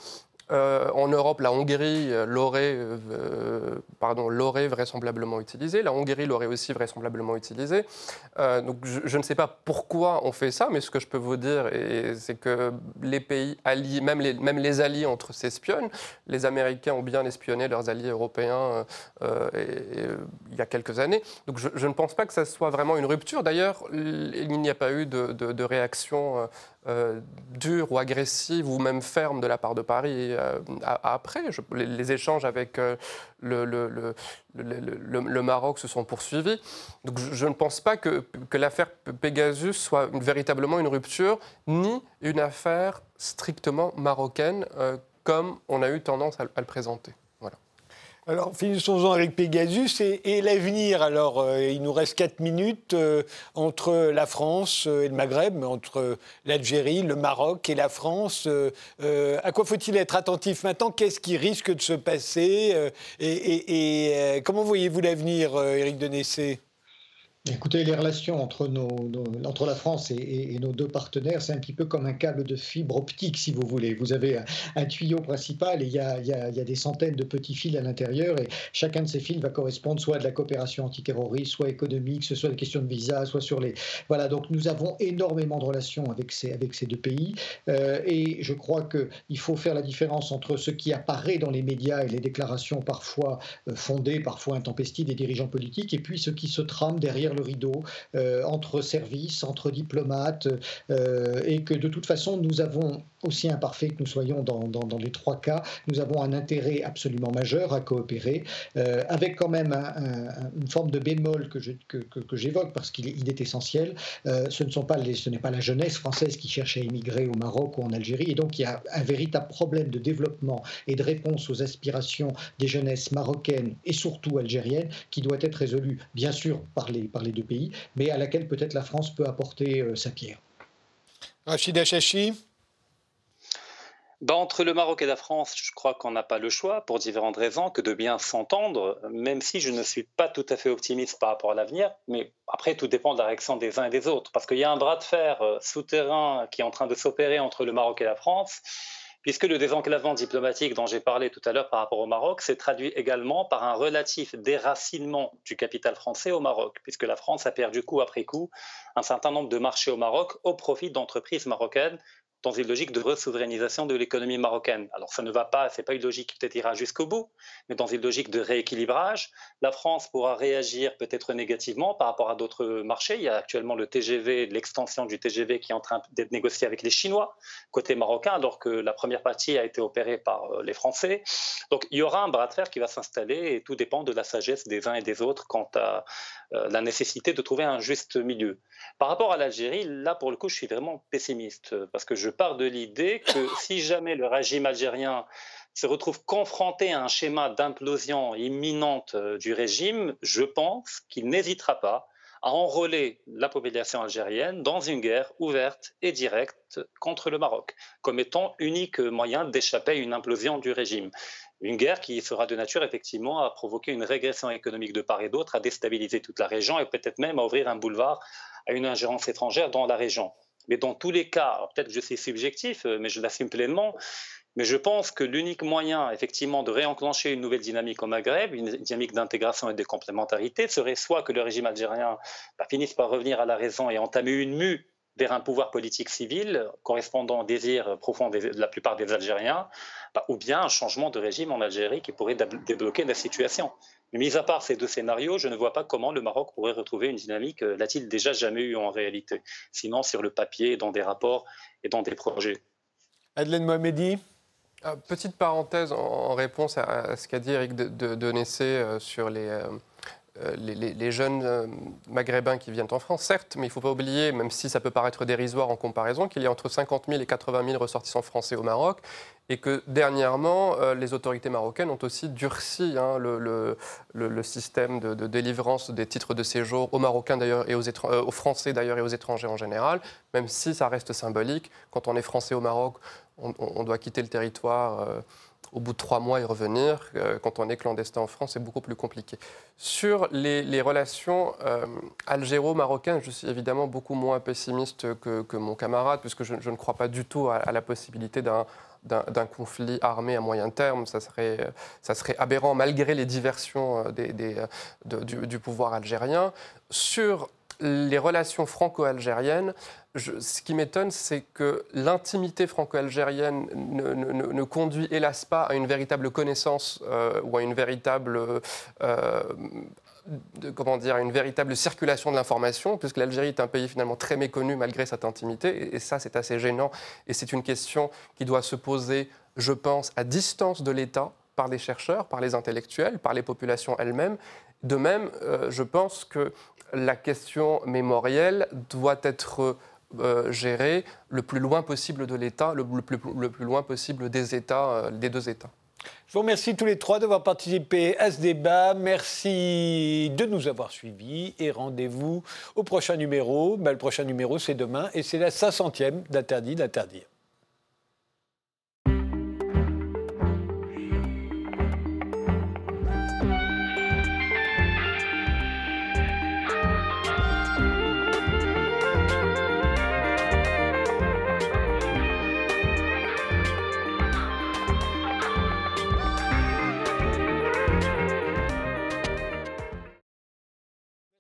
Euh, en Europe, la Hongrie euh, l'aurait, euh, pardon, l'aurait vraisemblablement utilisé. La Hongrie l'aurait aussi vraisemblablement utilisé. donc, je, ne sais pas pourquoi on fait ça, mais ce que je peux vous dire, c'est que les pays alliés, même les, alliés entre s'espionnent. Les Américains ont bien espionné leurs alliés européens il y a quelques années. Donc, je, ne pense pas que ça soit vraiment une rupture. D'ailleurs, il n'y a pas eu de réaction euh, dure ou agressive ou même ferme de la part de Paris euh, après. les, échanges avec euh, le, Maroc se sont poursuivis. Donc je, ne pense pas que, que l'affaire Pegasus soit véritablement une rupture, ni une affaire strictement marocaine, comme on a eu tendance à le présenter. Alors, finissons-en avec Pegasus et, l'avenir. Alors, euh, il nous reste 4 minutes euh, entre la France euh, et le Maghreb, entre l'Algérie, le Maroc et la France. à quoi faut-il être attentif maintenant? Qu'est-ce qui risque de se passer et, comment voyez-vous l'avenir, Éric Denessé Écoutez, les relations entre, la France et, nos deux partenaires, c'est un petit peu comme un câble de fibre optique, si vous voulez. Vous avez un, tuyau principal et il y, a, des centaines de petits fils à l'intérieur et chacun de ces fils va correspondre soit à de la coopération antiterroriste, soit économique, ce soit des questions de visa, soit sur les... Voilà, donc nous avons énormément de relations avec ces, deux pays euh, et je crois qu'il faut faire la différence entre ce qui apparaît dans les médias et les déclarations parfois euh, fondées, parfois intempestives des dirigeants politiques et puis ce qui se trame derrière le rideau, entre services, entre diplomates, et que de toute façon, nous avons aussi imparfait que nous soyons dans, les trois cas, nous avons un intérêt absolument majeur à coopérer, euh, avec quand même une forme de bémol que, que, que, j'évoque parce qu'il est, essentiel. Euh, ce ne pas n'est pas la jeunesse française qui cherche à émigrer au Maroc ou en Algérie, et donc il y a un véritable problème de développement et de réponse aux aspirations des jeunesses marocaines et surtout algériennes qui doit être résolu, bien sûr, par les, par les deux pays, mais à laquelle peut-être la France peut apporter euh, sa pierre. Rachida Chachi bah, entre le Maroc et la France, je crois qu'on n'a pas le choix, pour différentes raisons, que de bien s'entendre, même si je ne suis pas tout à fait optimiste par rapport à l'avenir. Mais après, tout dépend de la réaction des uns et des autres. Parce qu'il y a un bras de fer euh, souterrain qui est en train de s'opérer entre le Maroc et la France, puisque le désenclavement diplomatique dont j'ai parlé tout à l'heure par rapport au Maroc s'est traduit également par un relatif déracinement du capital français au Maroc, puisque la France a perdu coup après coup un certain nombre de marchés au Maroc au profit d'entreprises marocaines dans une logique de resouverainisation de l'économie marocaine. Alors ça ne va pas, c'est pas une logique qui peut-être ira jusqu'au bout, mais dans une logique de rééquilibrage, la France pourra réagir peut-être négativement par rapport à d'autres marchés. Il y a actuellement le TGV, l'extension du TGV qui est en train d'être négociée avec les Chinois côté marocain, alors que la première partie a été opérée par euh, les Français. Donc il y aura un bras de fer qui va s'installer et tout dépend de la sagesse des uns et des autres quant à euh, la nécessité de trouver un juste milieu. Par rapport à l'Algérie, là pour le coup, je suis vraiment pessimiste parce que je pars de l'idée que si jamais le régime algérien se retrouve confronté à un schéma d'implosion imminente euh, du régime, je pense qu'il n'hésitera pas à enrôler la population algérienne dans une guerre ouverte et directe contre le Maroc, comme étant unique moyen d'échapper à une implosion du régime. Une guerre qui sera de nature effectivement à provoquer une régression économique de part et d'autre, à déstabiliser toute la région et peut-être même à ouvrir un boulevard à une ingérence étrangère dans la région. Mais dans tous les cas, peut-être que je suis subjectif, euh, mais je l'assume pleinement, mais je pense que l'unique moyen, effectivement, de réenclencher une nouvelle dynamique au Maghreb, une dynamique d'intégration et de complémentarité, serait soit que le régime algérien bah, finisse par revenir à la raison et entamer une mue vers un pouvoir politique civil correspondant au désir profond de la plupart des Algériens, bah, ou bien un changement de régime en Algérie qui pourrait débloquer la situation. Mais mis à part ces deux scénarios, je ne vois pas comment le Maroc pourrait retrouver une dynamique, euh, l'a-t-il déjà jamais eu en réalité, sinon sur le papier, dans des rapports et dans des projets. Adelaine Mohamedi ah, Petite parenthèse en, réponse à, ce qu'a dit Eric de, de, euh, sur les... Euh, les, jeunes euh, maghrébins qui viennent en France, certes, mais il ne faut pas oublier, même si ça peut paraître dérisoire en comparaison, qu'il y a entre 50 000 et 80 000 ressortissants français au Maroc et que dernièrement, euh, les autorités marocaines ont aussi durci hein, le, système de, délivrance des titres de séjour aux Marocains d'ailleurs et aux Français d'ailleurs et aux étrangers en général, même si ça reste symbolique. Quand on est Français au Maroc, on, doit quitter le territoire au bout de trois mois y revenir. Euh, quand on est clandestin en France, c'est beaucoup plus compliqué. Sur les, relations euh, algéro-marocaines, je suis évidemment beaucoup moins pessimiste que, mon camarade, puisque je, ne crois pas du tout à, la possibilité d'un conflit armé à moyen terme. Ça serait, aberrant malgré les diversions euh, du, pouvoir algérien. Sur les relations franco-algériennes, ce qui m'étonne, c'est que l'intimité franco-algérienne ne, conduit, hélas pas, à une véritable connaissance euh, ou à une véritable, euh, comment dire, une véritable circulation de l'information, puisque l'Algérie est un pays finalement très méconnu malgré cette intimité, et, ça c'est assez gênant, et c'est une question qui doit se poser, je pense, à distance de l'État par les chercheurs, par les intellectuels, par les populations elles-mêmes. De même, euh, je pense que la question mémorielle doit être euh, gérée le plus loin possible de l'État, le, plus, loin possible des États, euh, des deux États. Je vous remercie tous les trois d'avoir participé à ce débat. Merci de nous avoir suivis et rendez-vous au prochain numéro. Ben, le prochain numéro, c'est demain et c'est la 500e d'Interdit d'interdire.